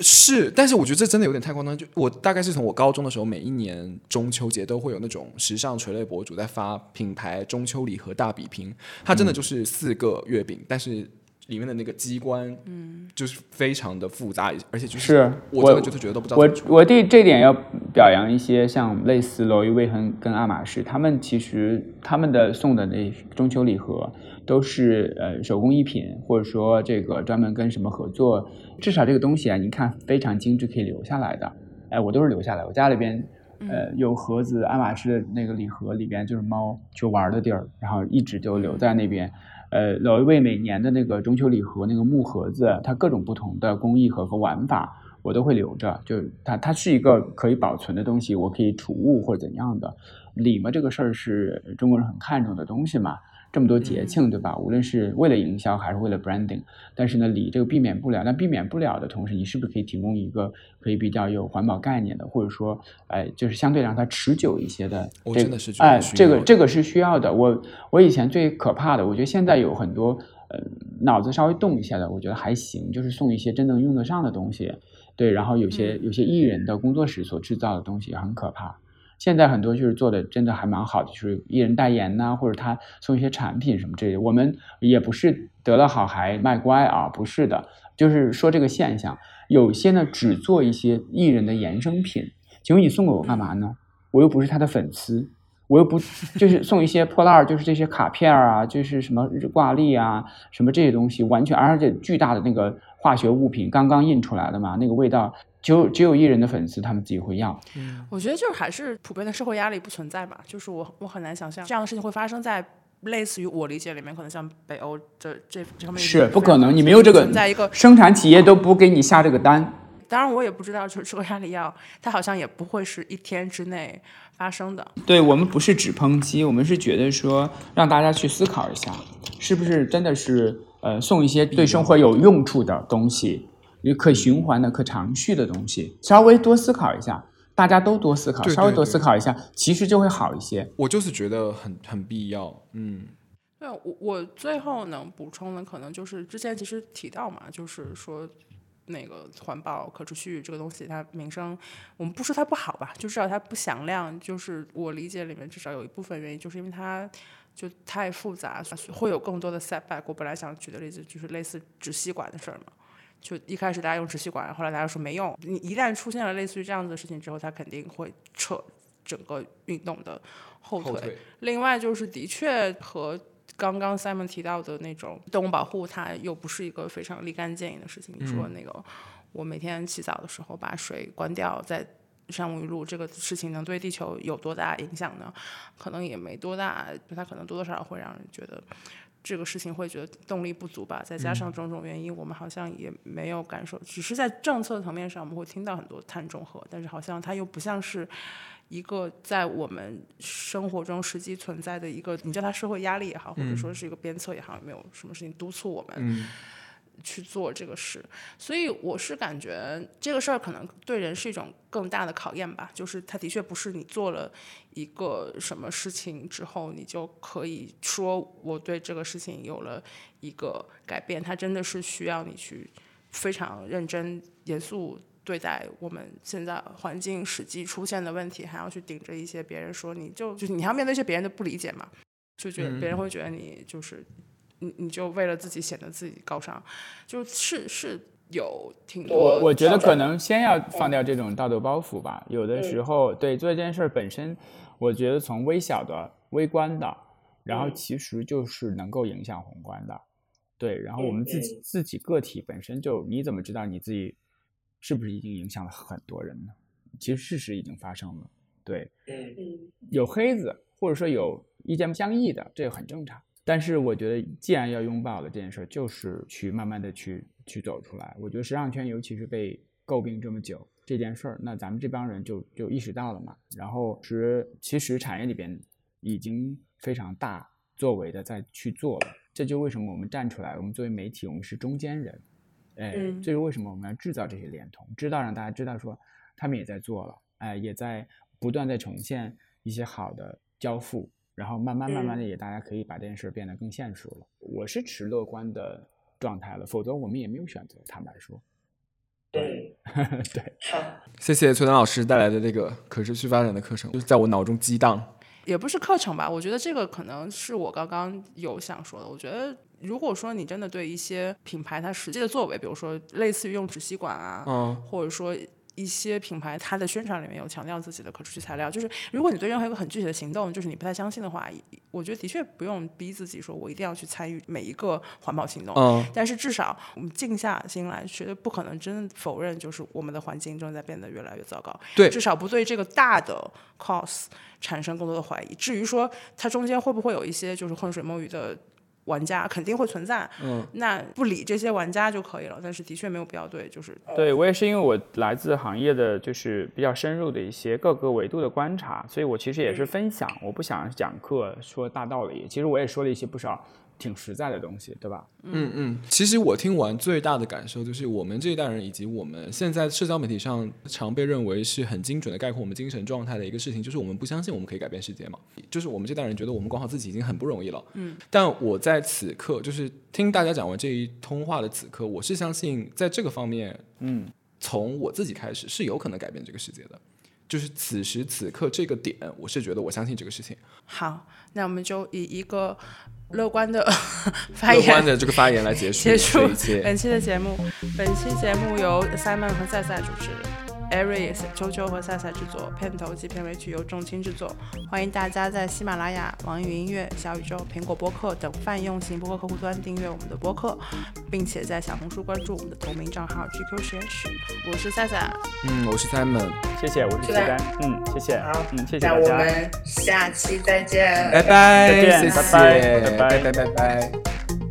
是，但是我觉得这真的有点太夸张。就我大概是从我高中的时候，每一年中秋节都会有那种时尚垂类博主在发品牌中秋礼盒大比拼，它真的就是四个月饼，但是里面的那个机关，嗯，就是非常的复杂，而且就是是我真的就是觉得都不知道我我对这点要表扬一些像类似罗伊威恒跟爱马仕，他们其实他们的送的那中秋礼盒都是呃手工艺品，或者说这个专门跟什么合作，至少这个东西啊，你看非常精致，可以留下来的。哎，我都是留下来，我家里边。呃，有盒子，爱马仕的那个礼盒里边就是猫去玩的地儿，然后一直就留在那边。呃，老一辈每年的那个中秋礼盒那个木盒子，它各种不同的工艺和和玩法，我都会留着。就它，它是一个可以保存的东西，我可以储物或者怎样的。礼嘛，这个事儿是中国人很看重的东西嘛。这么多节庆，对吧？无论是为了营销还是为了 branding，但是呢，礼这个避免不了。那避免不了的同时，你是不是可以提供一个可以比较有环保概念的，或者说，哎，就是相对让它持久一些的？我这真的是哎，这个这个是需要的。我我以前最可怕的，我觉得现在有很多呃脑子稍微动一下的，我觉得还行，就是送一些真正用得上的东西。对，然后有些有些艺人的工作室所制造的东西也很可怕。现在很多就是做的真的还蛮好的，就是艺人代言呐、或者他送一些产品什么之类的。我们也不是得了好还卖乖啊，不是的，就是说这个现象，有些呢只做一些艺人的衍生品。请问你送给我干嘛呢？我又不是他的粉丝，我又不就是送一些破烂儿，就是这些卡片啊，就是什么挂历啊，什么这些东西，完全而且巨大的那个化学物品刚刚印出来的嘛，那个味道只有只有艺人的粉丝他们自己会要。嗯我觉得就是还是普遍的社会压力不存在吧，就是我我很难想象这样的事情会发生在类似于我理解里面，可能像北欧这这这方面是不可能，你没有这个存在一个生产企业都不给你下这个单。当然，我也不知道，就是这个压力药，它好像也不会是一天之内发生的。对我们不是只抨击，我们是觉得说让大家去思考一下，是不是真的是呃送一些对生活有用处的东西，也可循环的、可长续的东西，稍微多思考一下，大家都多思考，对稍微多思考一下，其实就会好一些。我就是觉得很很必要，嗯，对我我最后能补充的，可能就是之前其实提到嘛，就是说那个环保可持续这个东西，它名声我们不说它不好吧，就至少它不响亮。就是我理解里面至少有一部分原因，就是因为它就太复杂，会有更多的 setback。我本来想举的例子就是类似纸吸管的事儿嘛。就一开始大家用纸吸管，后来大家说没用。你一旦出现了类似于这样子的事情之后，它肯定会扯整个运动的后腿。后腿另外就是的确和刚刚 Simon 提到的那种动物保护，它又不是一个非常立竿见影的事情。你说那个，我每天洗澡的时候把水关掉，再上沐浴露，这个事情能对地球有多大影响呢？可能也没多大，它可能多多少少会让人觉得。这个事情会觉得动力不足吧，再加上种种原因，我们好像也没有感受，只是在政策层面上我们会听到很多碳中和，但是好像它又不像是一个在我们生活中实际存在的一个，你叫它社会压力也好，或者说是一个鞭策也好，有没有什么事情督促我们去做这个事？所以我是感觉这个事儿可能对人是一种更大的考验吧，就是它的确不是你做了一个什么事情之后，你就可以说我对这个事情有了一个改变，它真的是需要你去非常认真严肃。对待我们现在环境实际出现的问题，还要去顶着一些别人说你就就是你还要面对一些别人的不理解嘛，就觉得别人会觉得你就是你你就为了自己显得自己高尚，就是是有挺多我我觉得可能先要放掉这种道德包袱吧。有的时候，对做这件事本身，我觉得从微小的、微观的，然后其实就是能够影响宏观的。对，然后我们自己自己个体本身就，你怎么知道你自己是不是已经影响了很多人呢？其实事实已经发生了。对，有黑子，或者说有意见不相异的，这个很正常。但是我觉得，既然要拥抱了这件事儿，就是去慢慢的去去走出来。我觉得时尚圈，尤其是被诟病这么久这件事儿，那咱们这帮人就就意识到了嘛。然后是其实产业里边已经非常大作为的在去做了。这就为什么我们站出来，我们作为媒体，我们是中间人。哎，嗯这是为什么我们要制造这些联通，知道让大家知道说他们也在做了，哎，也在不断在呈现一些好的交付，然后慢慢慢慢的也大家可以把这件事变得更现实了。我是持乐观的状态了，否则我们也没有选择，坦白说。对，对，谢谢崔丹老师带来的这个可持续发展的课程，就是在我脑中激荡。也不是课程吧，我觉得这个可能是我刚刚有想说的。我觉得如果说你真的对一些品牌它实际的作为，比如说类似于用纸吸管啊，嗯，或者说一些品牌它的宣传里面有强调自己的可持续材料，就是如果你对任何一个很具体的行动，就是你不太相信的话，我觉得的确不用逼自己说我一定要去参与每一个环保行动。嗯，但是至少我们静下心来，绝对不可能真的否认，就是我们的环境正在变得越来越糟糕。对至少不对这个大的 cause 产生更多的怀疑。至于说它中间会不会有一些就是浑水摸鱼的玩家，肯定会存在。嗯，那不理这些玩家就可以了。但是的确没有必要对，就是对我也是因为我来自行业的就是比较深入的一些各个维度的观察，所以我其实也是分享，我不想讲课说大道理，其实我也说了一些不少挺实在的东西，对吧？嗯嗯，其实我听完最大的感受就是，我们这一代人以及我们现在社交媒体上常被认为是很精准的概括我们精神状态的一个事情，就是我们不相信我们可以改变世界嘛。就是我们这代人觉得我们管好自己已经很不容易了。嗯，但我在此刻，就是听大家讲完这一通话的此刻，我是相信在这个方面，嗯，从我自己开始是有可能改变这个世界的。就是此时此刻这个点，我是觉得我相信这个事情。好。那我们就以一个乐观的 发乐观言的这个发言来结束结束。本期的节目。本期节目由 Simon 和赛赛主持。aries 周周和赛赛制作片头及片尾曲由重青制作，欢迎大家在喜马拉雅、网易云音乐、小宇宙、苹果播客等泛用型播客客户端订阅我们的播客，并且在小红书关注我们的同名账号 GQ 实验室。我是赛赛，嗯，我是 Simon，谢谢，我是谢丹，嗯，谢谢，好，嗯，谢谢大家，我们下期再见，拜拜，再见，拜拜，拜拜，拜拜。